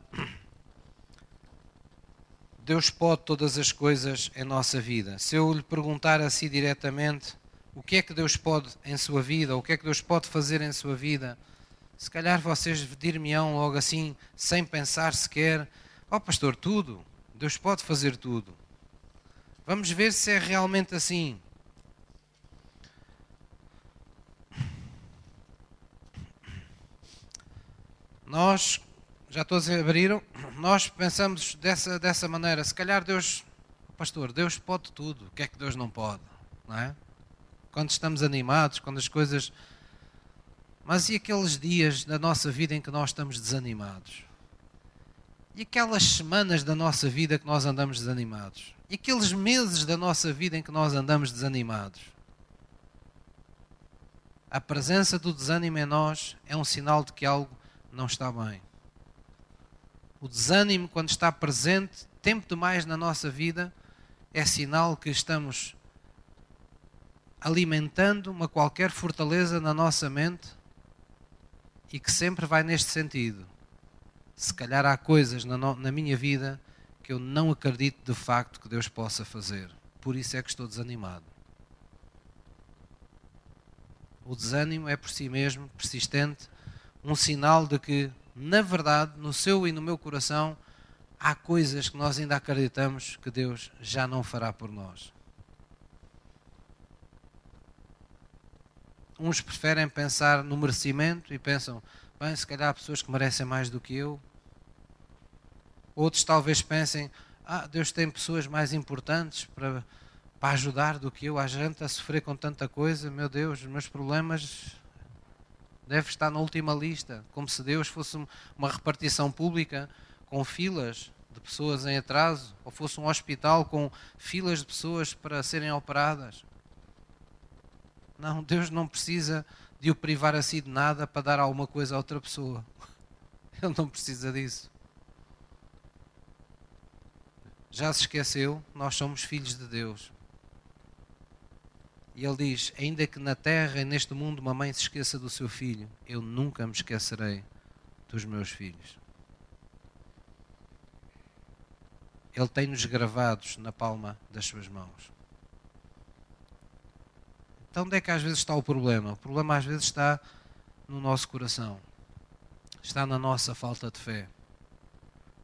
Deus pode todas as coisas em nossa vida. Se eu lhe perguntar assim diretamente, o que é que Deus pode em sua vida, o que é que Deus pode fazer em sua vida, se calhar vocês dir-me-ão logo assim, sem pensar sequer, ó oh, pastor, tudo, Deus pode fazer tudo. Vamos ver se é realmente assim. Nós, já todos abriram, nós pensamos dessa, dessa maneira, se calhar Deus, pastor, Deus pode tudo, o que é que Deus não pode, não é? Quando estamos animados, quando as coisas. Mas e aqueles dias da nossa vida em que nós estamos desanimados? E aquelas semanas da nossa vida que nós andamos desanimados? E aqueles meses da nossa vida em que nós andamos desanimados. A presença do desânimo em nós é um sinal de que algo não está bem. O desânimo, quando está presente tempo demais na nossa vida, é sinal que estamos alimentando uma qualquer fortaleza na nossa mente e que sempre vai neste sentido. Se calhar há coisas na, no, na minha vida que eu não acredito de facto que Deus possa fazer. Por isso é que estou desanimado. O desânimo é por si mesmo persistente, um sinal de que, na verdade, no seu e no meu coração, há coisas que nós ainda acreditamos que Deus já não fará por nós. Uns preferem pensar no merecimento e pensam, bem, se calhar há pessoas que merecem mais do que eu. Outros talvez pensem, ah, Deus tem pessoas mais importantes para, para ajudar do que eu. Há gente a sofrer com tanta coisa, meu Deus, os meus problemas devem estar na última lista, como se Deus fosse uma repartição pública com filas de pessoas em atraso, ou fosse um hospital com filas de pessoas para serem operadas. Não, Deus não precisa de o privar assim de nada para dar alguma coisa a outra pessoa. <laughs> Ele não precisa disso. Já se esqueceu, nós somos filhos de Deus. E ele diz: Ainda que na terra e neste mundo uma mãe se esqueça do seu filho, eu nunca me esquecerei dos meus filhos. Ele tem-nos gravados na palma das suas mãos. Então, onde é que às vezes está o problema? O problema às vezes está no nosso coração, está na nossa falta de fé.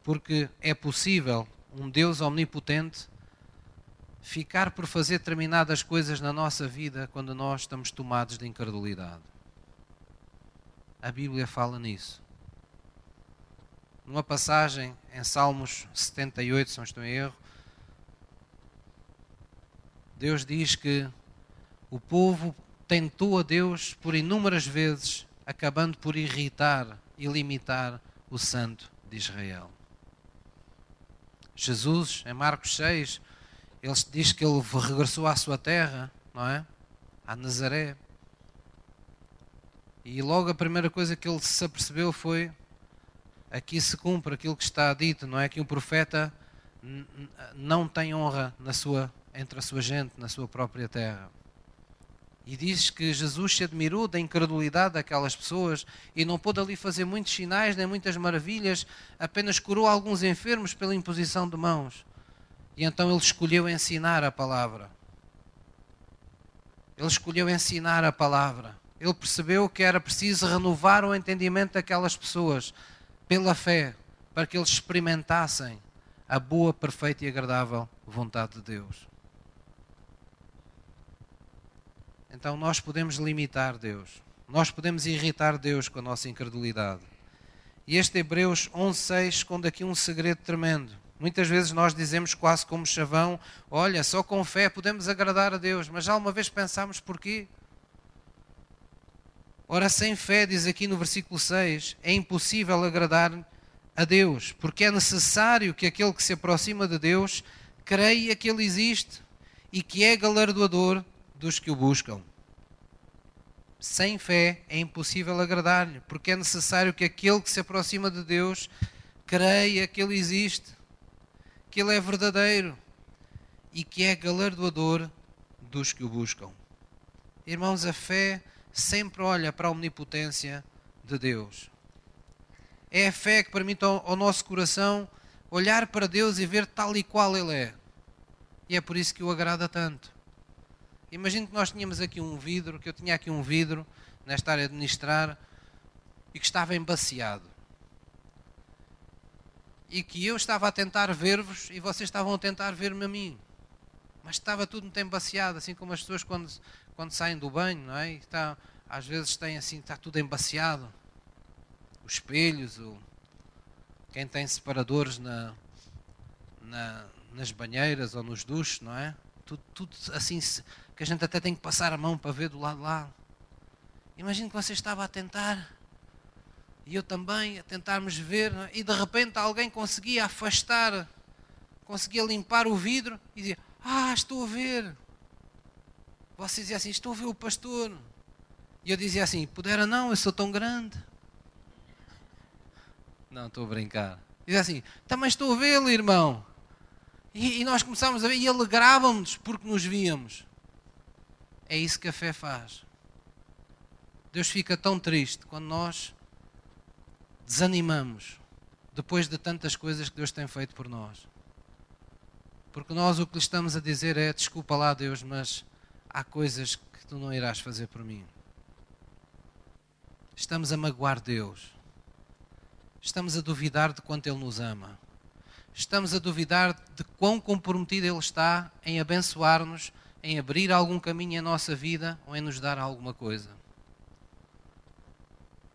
Porque é possível um Deus omnipotente ficar por fazer determinadas coisas na nossa vida quando nós estamos tomados de incredulidade. A Bíblia fala nisso. Numa passagem em Salmos 78, se não estou em erro, Deus diz que o povo tentou a Deus por inúmeras vezes, acabando por irritar e limitar o Santo de Israel. Jesus, em Marcos 6, ele diz que ele regressou à sua terra, não é? A Nazaré. E logo a primeira coisa que ele se apercebeu foi: aqui se cumpre aquilo que está dito, não é? Que um profeta não tem honra na sua, entre a sua gente, na sua própria terra. E diz que Jesus se admirou da incredulidade daquelas pessoas e não pôde ali fazer muitos sinais nem muitas maravilhas, apenas curou alguns enfermos pela imposição de mãos. E então ele escolheu ensinar a palavra. Ele escolheu ensinar a palavra. Ele percebeu que era preciso renovar o entendimento daquelas pessoas pela fé, para que eles experimentassem a boa, perfeita e agradável vontade de Deus. Então nós podemos limitar Deus. Nós podemos irritar Deus com a nossa incredulidade. E este Hebreus 11.6 esconde aqui um segredo tremendo. Muitas vezes nós dizemos quase como chavão, olha, só com fé podemos agradar a Deus, mas já uma vez pensámos porquê? Ora, sem fé, diz aqui no versículo 6, é impossível agradar a Deus, porque é necessário que aquele que se aproxima de Deus creia que Ele existe e que é galardoador dos que o buscam. Sem fé é impossível agradar-lhe, porque é necessário que aquele que se aproxima de Deus creia que Ele existe, que Ele é verdadeiro e que é galardoador dos que o buscam. Irmãos, a fé sempre olha para a omnipotência de Deus. É a fé que permite ao, nosso coração olhar para Deus e ver tal e qual Ele é. E é por isso que o agrada tanto. Imagino que nós tínhamos aqui um vidro, que eu tinha aqui um vidro nesta área de ministrar e que estava embaciado. E que eu estava a tentar ver-vos e vocês estavam a tentar ver-me a mim. Mas estava tudo muito embaciado, assim como as pessoas quando, quando saem do banho, não é? está, às vezes tem assim, está tudo embaciado. Os espelhos, o, quem tem separadores na, na, nas banheiras ou nos duches, não é? Tudo, tudo assim que a gente até tem que passar a mão para ver do lado lá. Imagino que você estava a tentar, e eu também, a tentarmos ver, é? e de repente alguém conseguia afastar conseguia limpar o vidro e dizia: Ah, estou a ver. Você dizia assim: Estou a ver o pastor. E eu dizia assim: Pudera não, eu sou tão grande. Não, estou a brincar. Dizia assim: Também estou a vê-lo, irmão. E, e nós começámos a ver e alegrávamos porque nos víamos. É isso que a fé faz. Deus fica tão triste quando nós desanimamos depois de tantas coisas que Deus tem feito por nós. Porque nós o que lhe estamos a dizer é: desculpa lá, Deus, mas há coisas que tu não irás fazer por mim. Estamos a magoar Deus. Estamos a duvidar de quanto Ele nos ama. Estamos a duvidar de quão comprometido Ele está em abençoar-nos, em abrir algum caminho em nossa vida ou em nos dar alguma coisa.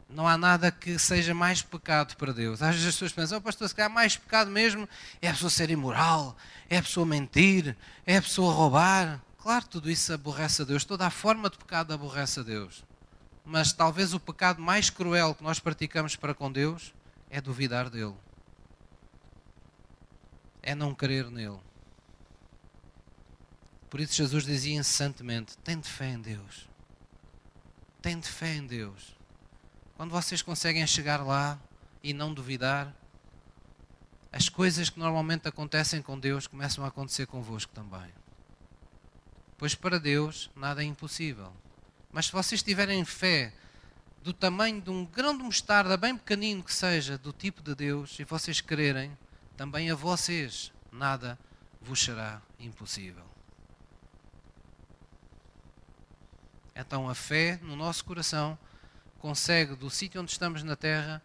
Não há nada que seja mais pecado para Deus. Às vezes as pessoas pensam, oh, pastor, se calhar mais pecado mesmo é a pessoa ser imoral, é a pessoa mentir, é a pessoa roubar. Claro, tudo isso aborrece a Deus, toda a forma de pecado aborrece a Deus. Mas talvez o pecado mais cruel que nós praticamos para com Deus é duvidar dele. É não crer nele. Por isso Jesus dizia incessantemente: Tende fé em Deus. Tende fé em Deus. Quando vocês conseguem chegar lá e não duvidar, as coisas que normalmente acontecem com Deus começam a acontecer convosco também. Pois para Deus nada é impossível. Mas se vocês tiverem fé do tamanho de um grão de mostarda, bem pequenino que seja, do tipo de Deus, e vocês crerem, também a vocês nada vos será impossível. Então a fé no nosso coração consegue, do sítio onde estamos na terra,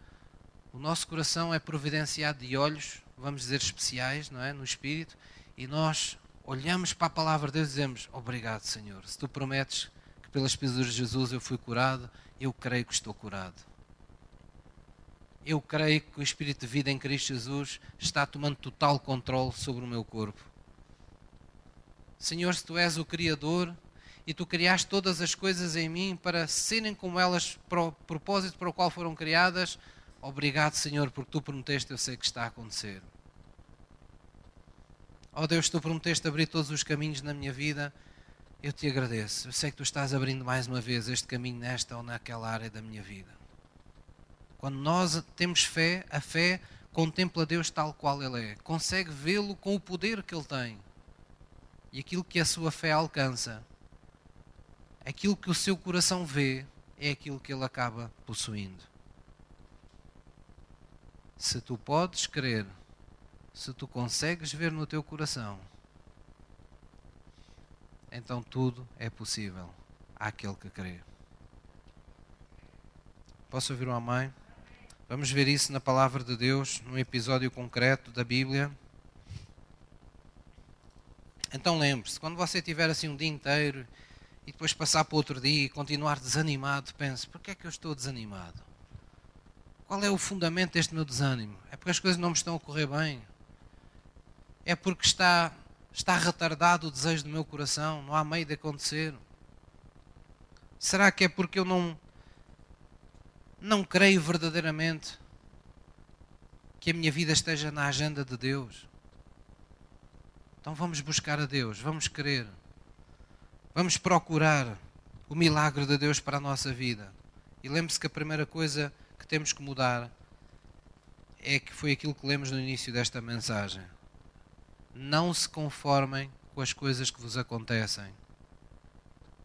o nosso coração é providenciado de olhos, vamos dizer especiais, não é, no espírito, e nós olhamos para a palavra de Deus e dizemos: Obrigado, Senhor. Se tu prometes que pelas pisaduras de Jesus eu fui curado, eu creio que estou curado. Eu creio que o Espírito de vida em Cristo Jesus está tomando total controle sobre o meu corpo. Senhor, se tu és o Criador e tu criaste todas as coisas em mim para serem como elas, para o propósito para o qual foram criadas, obrigado, Senhor, porque tu prometeste, eu sei que está a acontecer. Oh Deus, tu prometeste abrir todos os caminhos na minha vida. Eu te agradeço. Eu sei que tu estás abrindo mais uma vez este caminho nesta ou naquela área da minha vida. Quando nós temos fé, a fé contempla Deus tal qual Ele é. Consegue vê-lo com o poder que Ele tem. E aquilo que a sua fé alcança, aquilo que o seu coração vê, é aquilo que Ele acaba possuindo. Se tu podes crer se tu consegues ver no teu coração, então tudo é possível àquele que crê. Posso ouvir uma mãe? Vamos ver isso na palavra de Deus, num episódio concreto da Bíblia. Então lembre-se, quando você tiver assim um dia inteiro e depois passar para outro dia e continuar desanimado, pense: por que é que eu estou desanimado? Qual é o fundamento deste meu desânimo? É porque as coisas não me estão a correr bem? é porque está, está retardado o desejo do meu coração, não há meio de acontecer? Será que é porque eu não, não creio verdadeiramente que a minha vida esteja na agenda de Deus? Então vamos buscar a Deus, vamos crer, vamos procurar o milagre de Deus para a nossa vida. E lembre-se que a primeira coisa que temos que mudar é que foi aquilo que lemos no início desta mensagem não se conformem com as coisas que vos acontecem.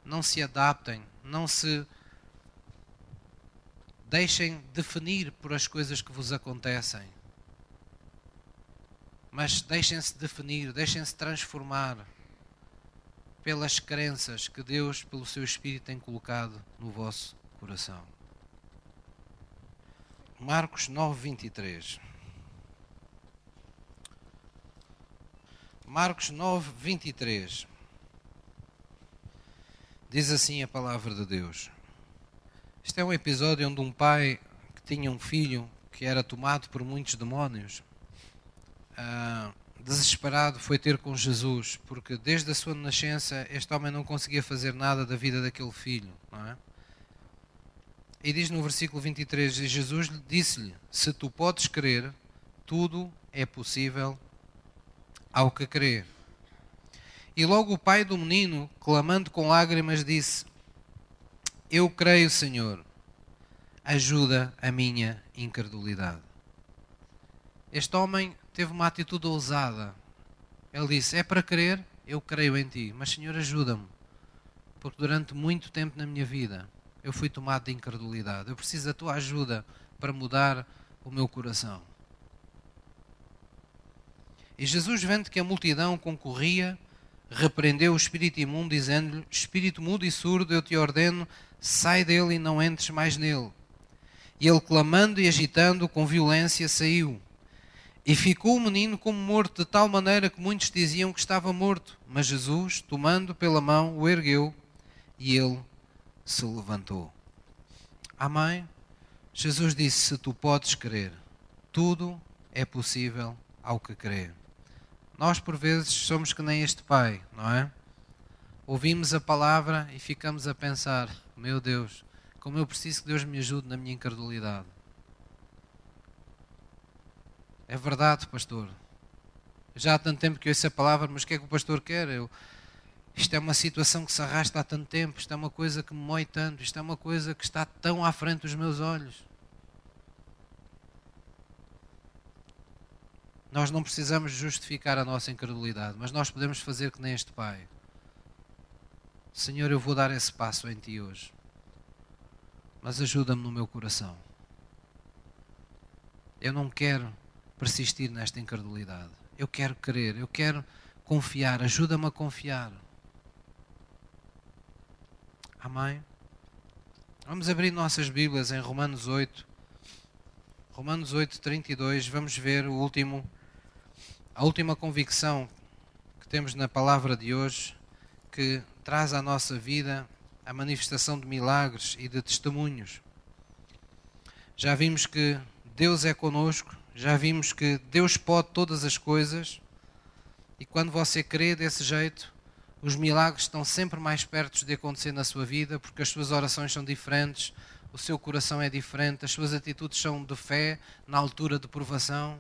Não se adaptem, não se deixem definir por as coisas que vos acontecem. Mas deixem-se definir, deixem-se transformar pelas crenças que Deus, pelo seu Espírito, tem colocado no vosso coração. Marcos 9, 23. Marcos 9, 23. Diz assim a palavra de Deus. Este é um episódio onde um pai que tinha um filho que era tomado por muitos demónios, ah, desesperado, foi ter com Jesus, porque desde a sua nascença este homem não conseguia fazer nada da vida daquele filho. É? E diz no versículo 23: E Jesus disse-lhe: Se tu podes crer, tudo é possível ao que crê. E logo o pai do menino, clamando com lágrimas, disse: Eu creio, Senhor, ajuda a minha incredulidade. Este homem teve uma atitude ousada. Ele disse: É para crer, eu creio em ti, mas Senhor, ajuda-me, porque durante muito tempo na minha vida eu fui tomado de incredulidade. Eu preciso da tua ajuda para mudar o meu coração. E Jesus, vendo que a multidão concorria, repreendeu o espírito imundo, dizendo-lhe: Espírito mudo e surdo, eu te ordeno, sai dele e não entres mais nele. E ele, clamando e agitando com violência, saiu. E ficou o menino como morto, de tal maneira que muitos diziam que estava morto. Mas Jesus, tomando pela mão, o ergueu e ele se levantou. Amém? Jesus disse: Se tu podes crer, tudo é possível ao que crê. Nós, por vezes, somos que nem este pai, não é? Ouvimos a palavra e ficamos a pensar: meu Deus, como eu preciso que Deus me ajude na minha incredulidade. É verdade, pastor. Já há tanto tempo que eu ouço a palavra, mas o que é que o pastor quer? Eu, isto é uma situação que se arrasta há tanto tempo, isto é uma coisa que me mói tanto, isto é uma coisa que está tão à frente dos meus olhos. Nós não precisamos justificar a nossa incredulidade, mas nós podemos fazer que nem este Pai. Senhor, eu vou dar esse passo em Ti hoje, mas ajuda-me no meu coração. Eu não quero persistir nesta incredulidade. Eu quero crer, eu quero confiar. Ajuda-me a confiar. Amém? Vamos abrir nossas Bíblias em Romanos 8. Romanos 8, 32. Vamos ver o último a última convicção que temos na palavra de hoje, que traz à nossa vida a manifestação de milagres e de testemunhos. Já vimos que Deus é conosco, já vimos que Deus pode todas as coisas, e quando você crê desse jeito, os milagres estão sempre mais perto de acontecer na sua vida, porque as suas orações são diferentes, o seu coração é diferente, as suas atitudes são de fé na altura de provação.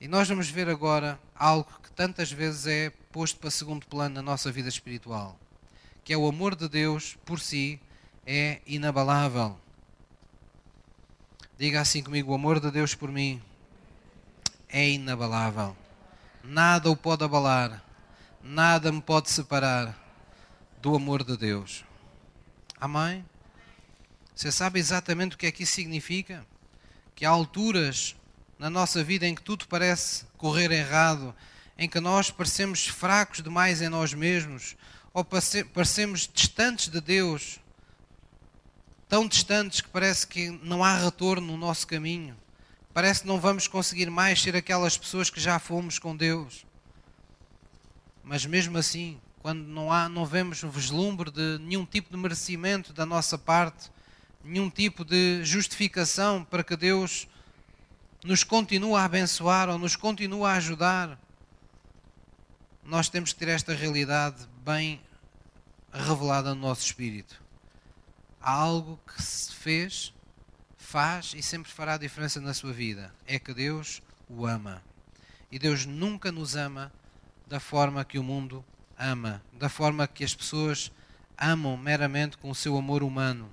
E nós vamos ver agora algo que tantas vezes é posto para segundo plano na nossa vida espiritual, que é o amor de Deus por si é inabalável. Diga assim comigo: o amor de Deus por mim é inabalável. Nada o pode abalar, nada me pode separar do amor de Deus. Amém? Você sabe exatamente o que é que isso significa? Que há alturas na nossa vida em que tudo parece correr errado, em que nós parecemos fracos demais em nós mesmos, ou parecemos distantes de Deus, tão distantes que parece que não há retorno no nosso caminho, parece que não vamos conseguir mais ser aquelas pessoas que já fomos com Deus. Mas mesmo assim, quando não há, não vemos um vislumbre de nenhum tipo de merecimento da nossa parte, nenhum tipo de justificação para que Deus nos continua a abençoar ou nos continua a ajudar, nós temos que ter esta realidade bem revelada no nosso espírito. Algo que se fez, faz e sempre fará diferença na sua vida. É que Deus o ama. E Deus nunca nos ama da forma que o mundo ama, da forma que as pessoas amam meramente com o seu amor humano.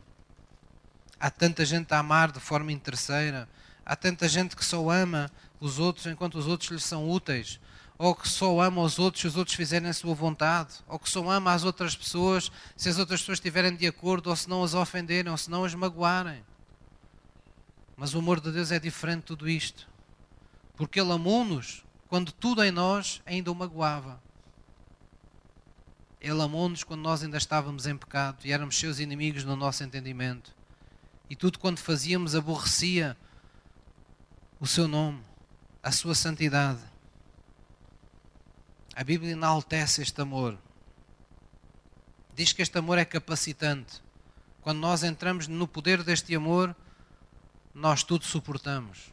Há tanta gente a amar de forma interesseira, Há tanta gente que só ama os outros enquanto os outros lhes são úteis, ou que só ama os outros se os outros fizerem a sua vontade, ou que só ama as outras pessoas se as outras pessoas estiverem de acordo, ou se não as ofenderem, ou se não as magoarem. Mas o amor de Deus é diferente de tudo isto, porque Ele amou-nos quando tudo em nós ainda o magoava. Ele amou-nos quando nós ainda estávamos em pecado e éramos seus inimigos no nosso entendimento. E tudo quando fazíamos aborrecia o seu nome, a sua santidade. A Bíblia enaltece este amor. Diz que este amor é capacitante. Quando nós entramos no poder deste amor, nós tudo suportamos.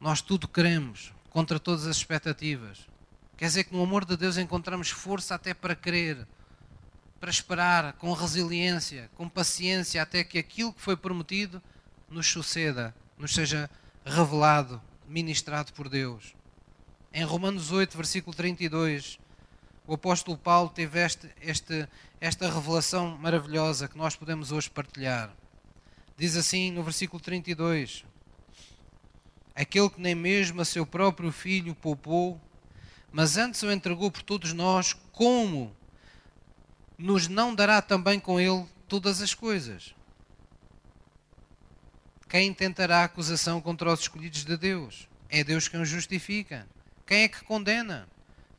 Nós tudo queremos, contra todas as expectativas. Quer dizer que no amor de Deus encontramos força até para crer, para esperar, com resiliência, com paciência, até que aquilo que foi prometido nos suceda nos seja revelado, ministrado por Deus. Em Romanos 8, versículo 32, o apóstolo Paulo teve este, este, esta revelação maravilhosa que nós podemos hoje partilhar. Diz assim no versículo 32: Aquele que nem mesmo a seu próprio filho poupou, mas antes o entregou por todos nós, como nos não dará também com ele todas as coisas? Quem tentará acusação contra os escolhidos de Deus? É Deus quem os justifica. Quem é que condena?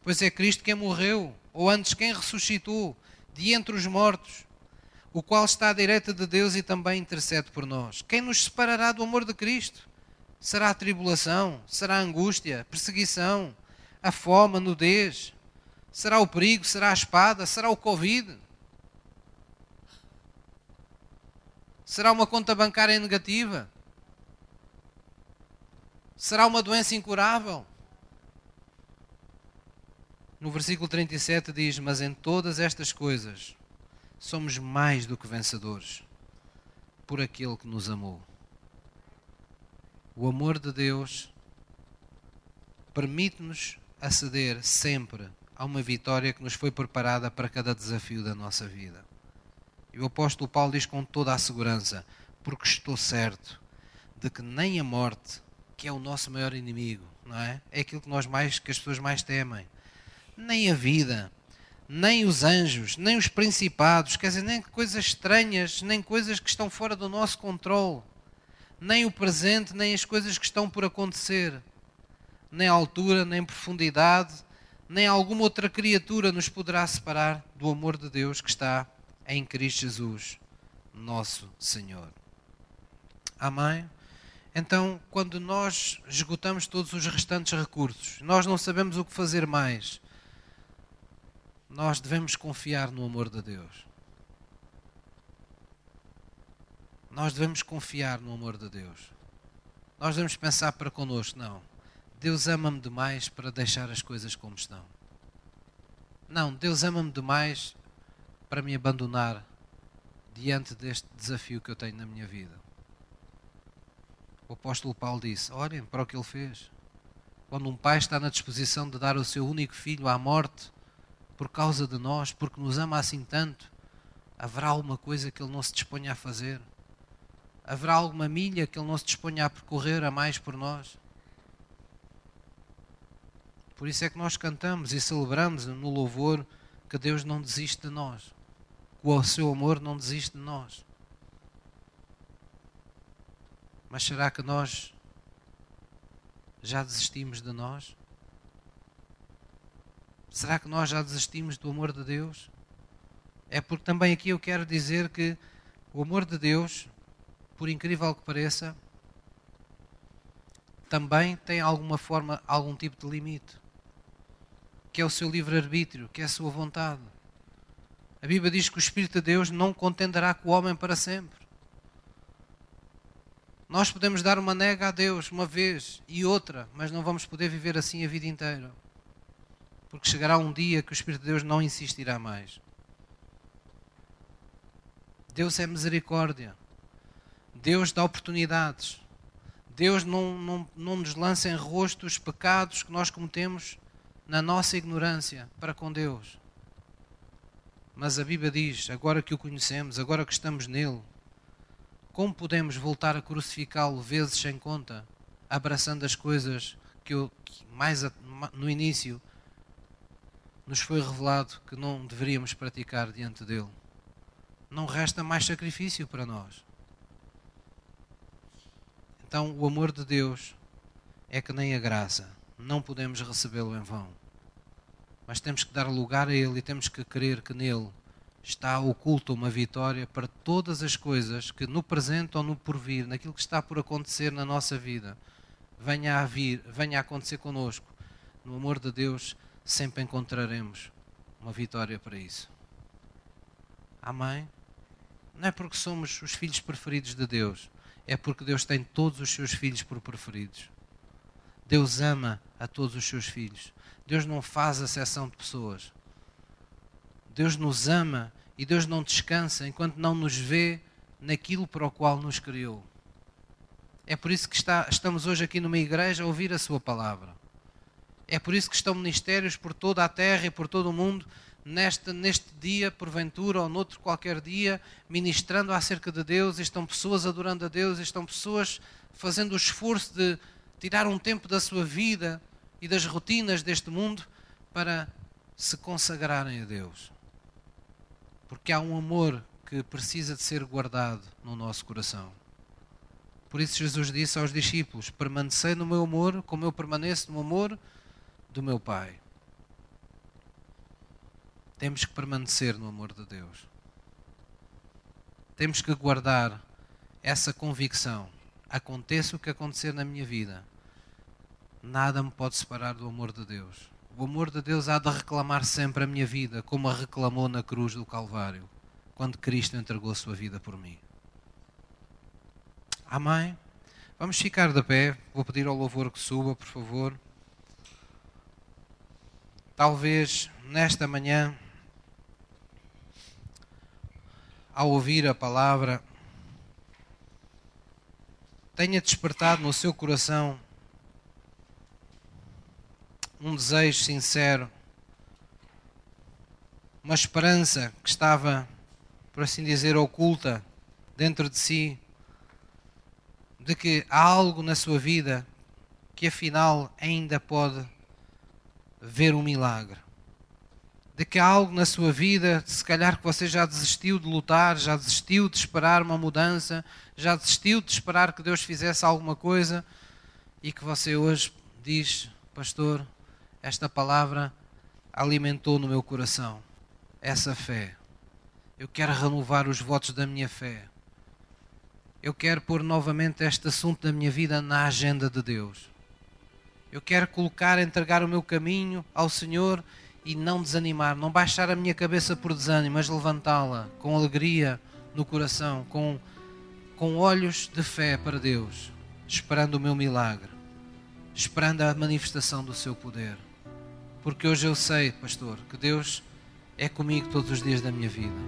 Pois é Cristo quem morreu, ou antes quem ressuscitou de entre os mortos, o qual está à direita de Deus e também intercede por nós. Quem nos separará do amor de Cristo? Será a tribulação? Será a angústia? Perseguição? A fome? A nudez? Será o perigo? Será a espada? Será o Covid? Será uma conta bancária negativa? Será uma doença incurável? No versículo 37 diz: Mas em todas estas coisas somos mais do que vencedores por aquele que nos amou. O amor de Deus permite-nos aceder sempre a uma vitória que nos foi preparada para cada desafio da nossa vida. E o apóstolo Paulo diz com toda a segurança: porque estou certo de que nem a morte, que é o nosso maior inimigo, não é? É aquilo que nós mais que as pessoas mais temem. Nem a vida, nem os anjos, nem os principados, quer dizer, nem coisas estranhas, nem coisas que estão fora do nosso controle, nem o presente, nem as coisas que estão por acontecer, nem altura, nem profundidade, nem alguma outra criatura nos poderá separar do amor de Deus que está em Cristo Jesus, nosso Senhor. Amém? Então, quando nós esgotamos todos os restantes recursos, nós não sabemos o que fazer mais, nós devemos confiar no amor de Deus. Nós devemos confiar no amor de Deus. Nós devemos pensar para connosco, não. Deus ama-me demais para deixar as coisas como estão. Não, Deus ama-me demais para me abandonar diante deste desafio que eu tenho na minha vida. O apóstolo Paulo disse: Olhem para o que ele fez. Quando um pai está na disposição de dar o seu único filho à morte por causa de nós, porque nos ama assim tanto, haverá alguma coisa que ele não se disponha a fazer? Haverá alguma milha que ele não se disponha a percorrer a mais por nós? Por isso é que nós cantamos e celebramos no louvor que Deus não desiste de nós o seu amor não desiste de nós. Mas será que nós já desistimos de nós? Será que nós já desistimos do amor de Deus? É porque também aqui eu quero dizer que o amor de Deus, por incrível que pareça, também tem alguma forma, algum tipo de limite, que é o seu livre-arbítrio, que é a sua vontade. A Bíblia diz que o Espírito de Deus não contenderá com o homem para sempre. Nós podemos dar uma nega a Deus uma vez e outra, mas não vamos poder viver assim a vida inteira. Porque chegará um dia que o Espírito de Deus não insistirá mais. Deus é misericórdia. Deus dá oportunidades. Deus não, não, não nos lança em rosto os pecados que nós cometemos na nossa ignorância para com Deus. Mas a Bíblia diz: agora que o conhecemos, agora que estamos nele, como podemos voltar a crucificá-lo vezes sem conta, abraçando as coisas que, eu, que mais no início nos foi revelado que não deveríamos praticar diante dele? Não resta mais sacrifício para nós. Então, o amor de Deus é que nem a graça, não podemos recebê-lo em vão mas temos que dar lugar a Ele e temos que crer que nele está oculta uma vitória para todas as coisas que no presente ou no porvir, naquilo que está por acontecer na nossa vida, venha a vir, venha a acontecer conosco. No amor de Deus, sempre encontraremos uma vitória para isso. Amém? Não é porque somos os filhos preferidos de Deus, é porque Deus tem todos os seus filhos por preferidos. Deus ama a todos os seus filhos. Deus não faz exceção de pessoas. Deus nos ama e Deus não descansa enquanto não nos vê naquilo para o qual nos criou. É por isso que está, estamos hoje aqui numa igreja a ouvir a Sua palavra. É por isso que estão ministérios por toda a terra e por todo o mundo, neste, neste dia, porventura, ou noutro qualquer dia, ministrando acerca de Deus. Estão pessoas adorando a Deus, estão pessoas fazendo o esforço de tirar um tempo da sua vida e das rotinas deste mundo para se consagrarem a Deus. Porque há um amor que precisa de ser guardado no nosso coração. Por isso Jesus disse aos discípulos: Permanecei no meu amor, como eu permaneço no amor do meu Pai. Temos que permanecer no amor de Deus. Temos que guardar essa convicção. Aconteça o que acontecer na minha vida, nada me pode separar do amor de Deus. O amor de Deus há de reclamar sempre a minha vida, como a reclamou na cruz do Calvário, quando Cristo entregou a sua vida por mim. Amém? Vamos ficar de pé. Vou pedir ao louvor que suba, por favor. Talvez nesta manhã, ao ouvir a palavra, tenha despertado no seu coração um desejo sincero, uma esperança que estava, por assim dizer, oculta dentro de si, de que há algo na sua vida que afinal ainda pode ver um milagre. De que há algo na sua vida, se calhar que você já desistiu de lutar, já desistiu de esperar uma mudança, já desistiu de esperar que Deus fizesse alguma coisa e que você hoje diz, pastor, esta palavra alimentou no meu coração essa fé. Eu quero renovar os votos da minha fé. Eu quero pôr novamente este assunto da minha vida na agenda de Deus. Eu quero colocar, entregar o meu caminho ao Senhor e não desanimar, não baixar a minha cabeça por desânimo, mas levantá-la com alegria no coração, com, com olhos de fé para Deus, esperando o meu milagre, esperando a manifestação do seu poder. Porque hoje eu sei, pastor, que Deus é comigo todos os dias da minha vida.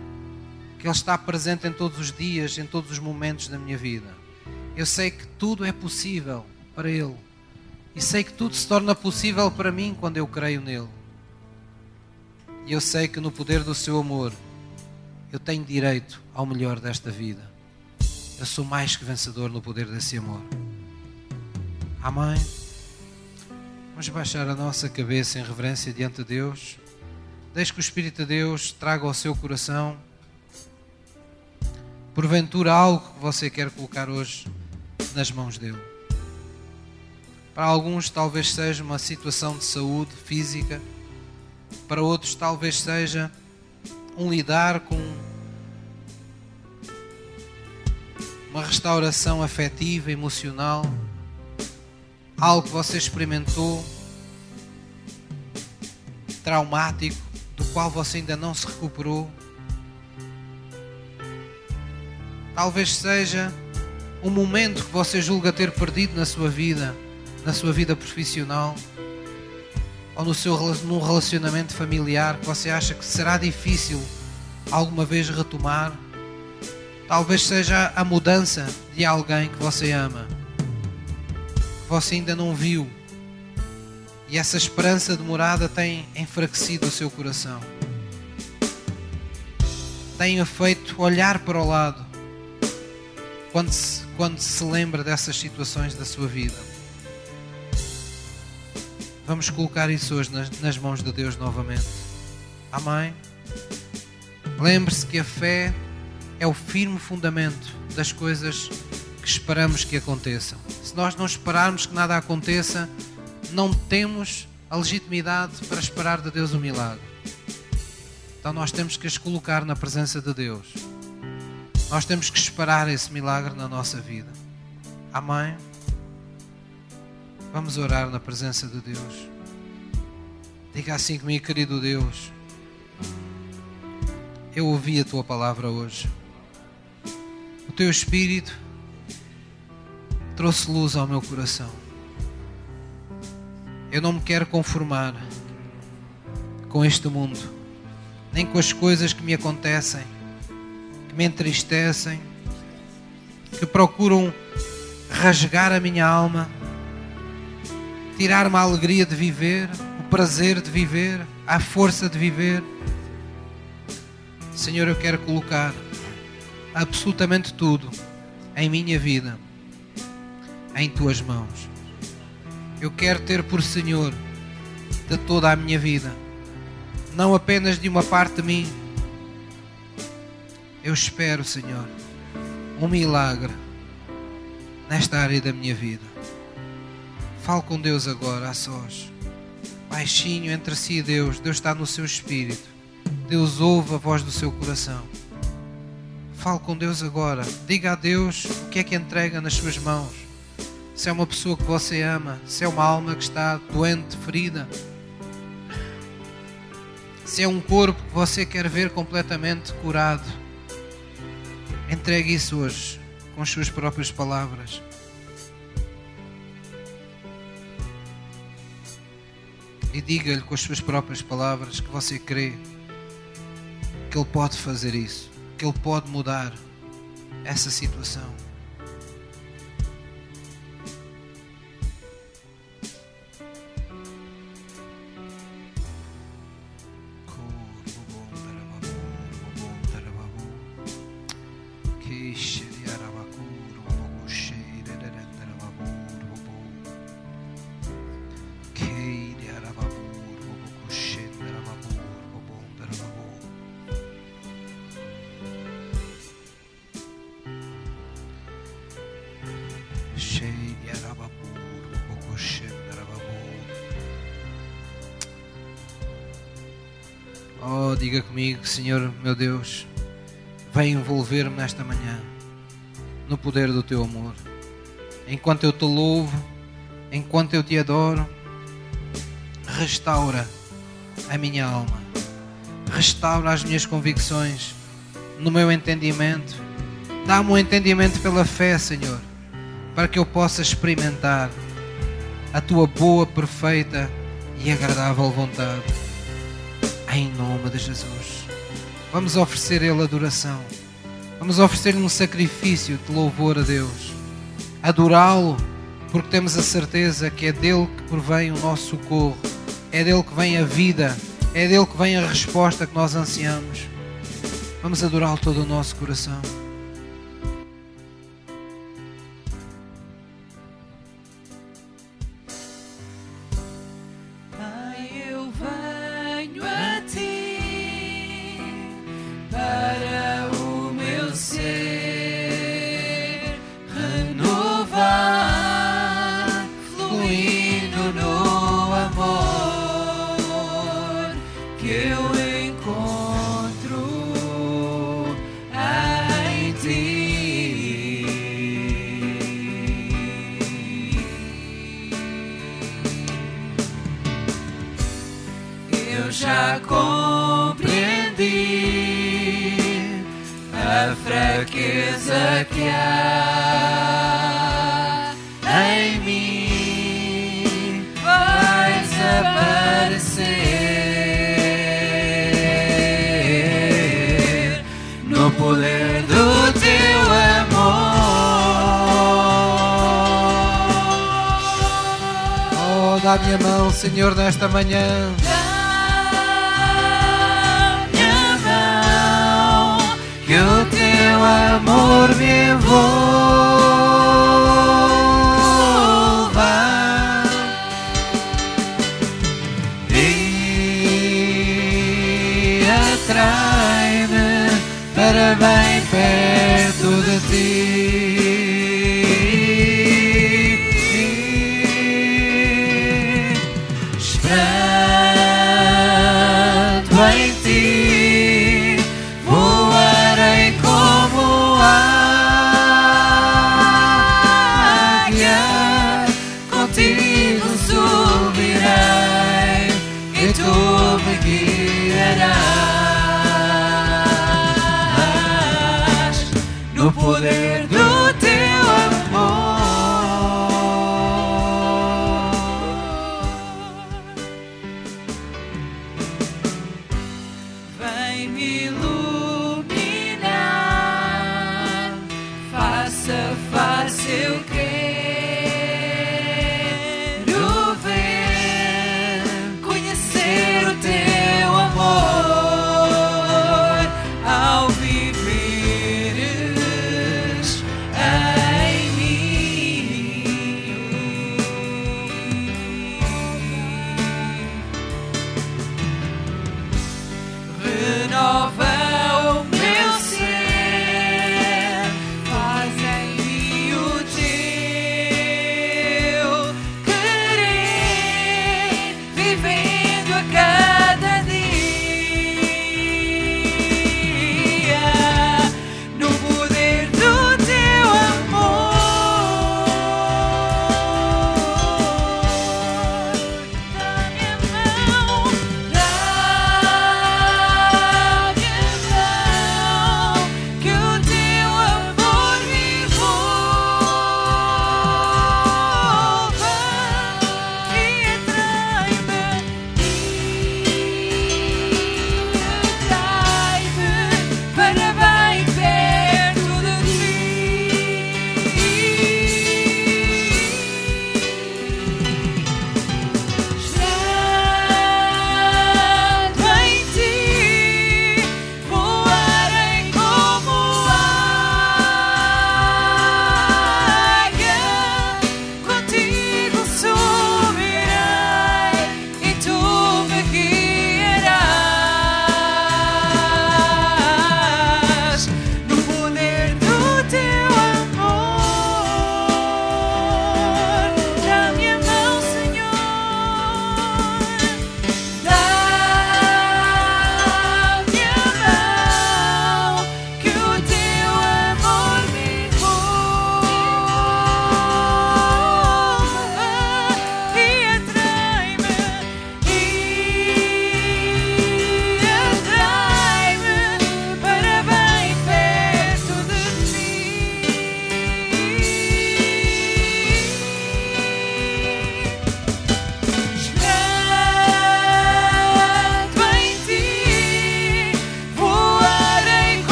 Que Ele está presente em todos os dias, em todos os momentos da minha vida. Eu sei que tudo é possível para Ele. E sei que tudo se torna possível para mim quando eu creio nele. E eu sei que no poder do seu amor eu tenho direito ao melhor desta vida. Eu sou mais que vencedor no poder desse amor. Amém. Vamos baixar a nossa cabeça em reverência diante de Deus. Deixe que o Espírito de Deus traga ao seu coração, porventura, algo que você quer colocar hoje nas mãos dele. Para alguns, talvez seja uma situação de saúde física, para outros, talvez seja um lidar com uma restauração afetiva, emocional. Algo que você experimentou traumático, do qual você ainda não se recuperou. Talvez seja um momento que você julga ter perdido na sua vida, na sua vida profissional, ou no seu num relacionamento familiar que você acha que será difícil alguma vez retomar. Talvez seja a mudança de alguém que você ama você ainda não viu. E essa esperança demorada tem enfraquecido o seu coração. Tem feito olhar para o lado quando se, quando se lembra dessas situações da sua vida. Vamos colocar isso hoje nas, nas mãos de Deus novamente. Amém? Lembre-se que a fé é o firme fundamento das coisas que esperamos que aconteçam. Se nós não esperarmos que nada aconteça, não temos a legitimidade para esperar de Deus um milagre. Então nós temos que as colocar na presença de Deus. Nós temos que esperar esse milagre na nossa vida. Amém? Vamos orar na presença de Deus. Diga assim comigo, querido Deus. Eu ouvi a tua palavra hoje. O teu Espírito trouxe luz ao meu coração. Eu não me quero conformar com este mundo, nem com as coisas que me acontecem, que me entristecem, que procuram rasgar a minha alma. Tirar-me a alegria de viver, o prazer de viver, a força de viver. Senhor, eu quero colocar absolutamente tudo em minha vida em tuas mãos. Eu quero ter por Senhor de toda a minha vida, não apenas de uma parte de mim. Eu espero, Senhor, um milagre nesta área da minha vida. Fale com Deus agora, a sós. Baixinho entre si Deus. Deus está no seu espírito. Deus ouve a voz do seu coração. Fale com Deus agora. Diga a Deus o que é que entrega nas suas mãos. Se é uma pessoa que você ama, se é uma alma que está doente, ferida, se é um corpo que você quer ver completamente curado, entregue isso hoje com as suas próprias palavras. E diga-lhe com as suas próprias palavras que você crê que Ele pode fazer isso, que Ele pode mudar essa situação. Diga comigo, Senhor meu Deus, vem envolver-me nesta manhã no poder do teu amor. Enquanto eu te louvo, enquanto eu te adoro, restaura a minha alma, restaura as minhas convicções no meu entendimento. Dá-me um entendimento pela fé, Senhor, para que eu possa experimentar a tua boa, perfeita e agradável vontade. Em nome de Jesus. Vamos oferecer Ele adoração. Vamos oferecer-lhe um sacrifício de louvor a Deus. Adorá-lo, porque temos a certeza que é dele que provém o nosso socorro, é dele que vem a vida, é dele que vem a resposta que nós ansiamos. Vamos adorá-lo todo o nosso coração. Nesta manhã. minha mão, que o teu amor me envolva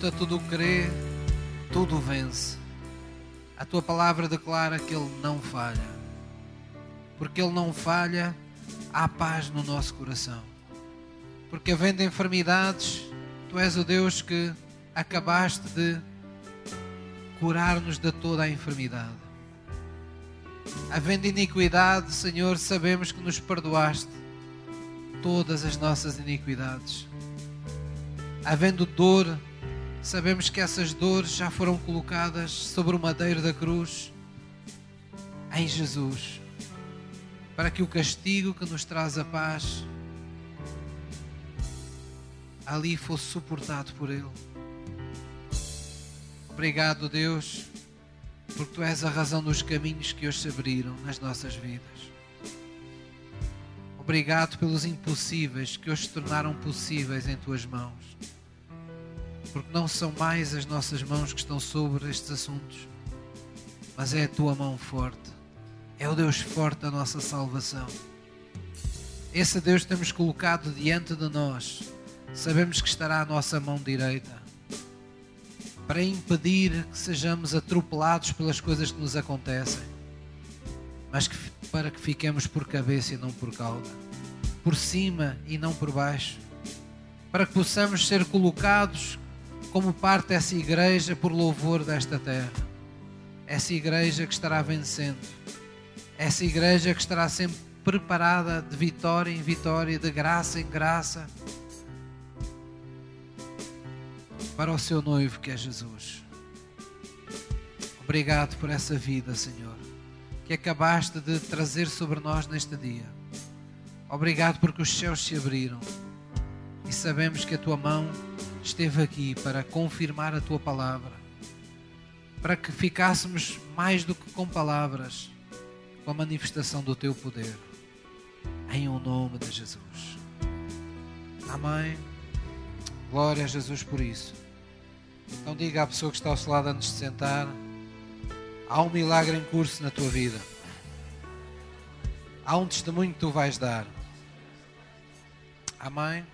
suporta, tudo crê, tudo vence. A tua palavra declara que Ele não falha. Porque Ele não falha, há paz no nosso coração. Porque havendo enfermidades, Tu és o Deus que acabaste de curar-nos de toda a enfermidade. Havendo iniquidade, Senhor, sabemos que nos perdoaste todas as nossas iniquidades. Havendo dor, sabemos que essas dores já foram colocadas sobre o madeiro da cruz em Jesus, para que o castigo que nos traz a paz ali fosse suportado por Ele. Obrigado, Deus, porque Tu és a razão dos caminhos que hoje se abriram nas nossas vidas. Obrigado pelos impossíveis que hoje se tornaram possíveis em Tuas mãos. Porque não são mais as nossas mãos que estão sobre estes assuntos, mas é a Tua mão forte. É o Deus forte da nossa salvação. Esse Deus temos colocado diante de nós sabemos que estará à nossa mão direita para impedir que sejamos atropelados pelas coisas que nos acontecem, mas que, para que fiquemos por cabeça e não por cauda, por cima e não por baixo, para que possamos ser colocados como parte dessa igreja por louvor desta terra, essa igreja que estará vencendo, essa igreja que estará sempre preparada de vitória em vitória, de graça em graça para o seu noivo que é Jesus. Obrigado por essa vida, Senhor, que acabaste de trazer sobre nós neste dia. Obrigado porque os céus se abriram e sabemos que a tua mão esteve aqui para confirmar a tua palavra, para que ficássemos mais do que com palavras, com a manifestação do teu poder. Em o nome de Jesus. Amém. Glória a Jesus por isso. Então diga à pessoa que está ao seu lado antes de sentar: há um milagre em curso na tua vida. Há um testemunho que tu vais dar. Amém?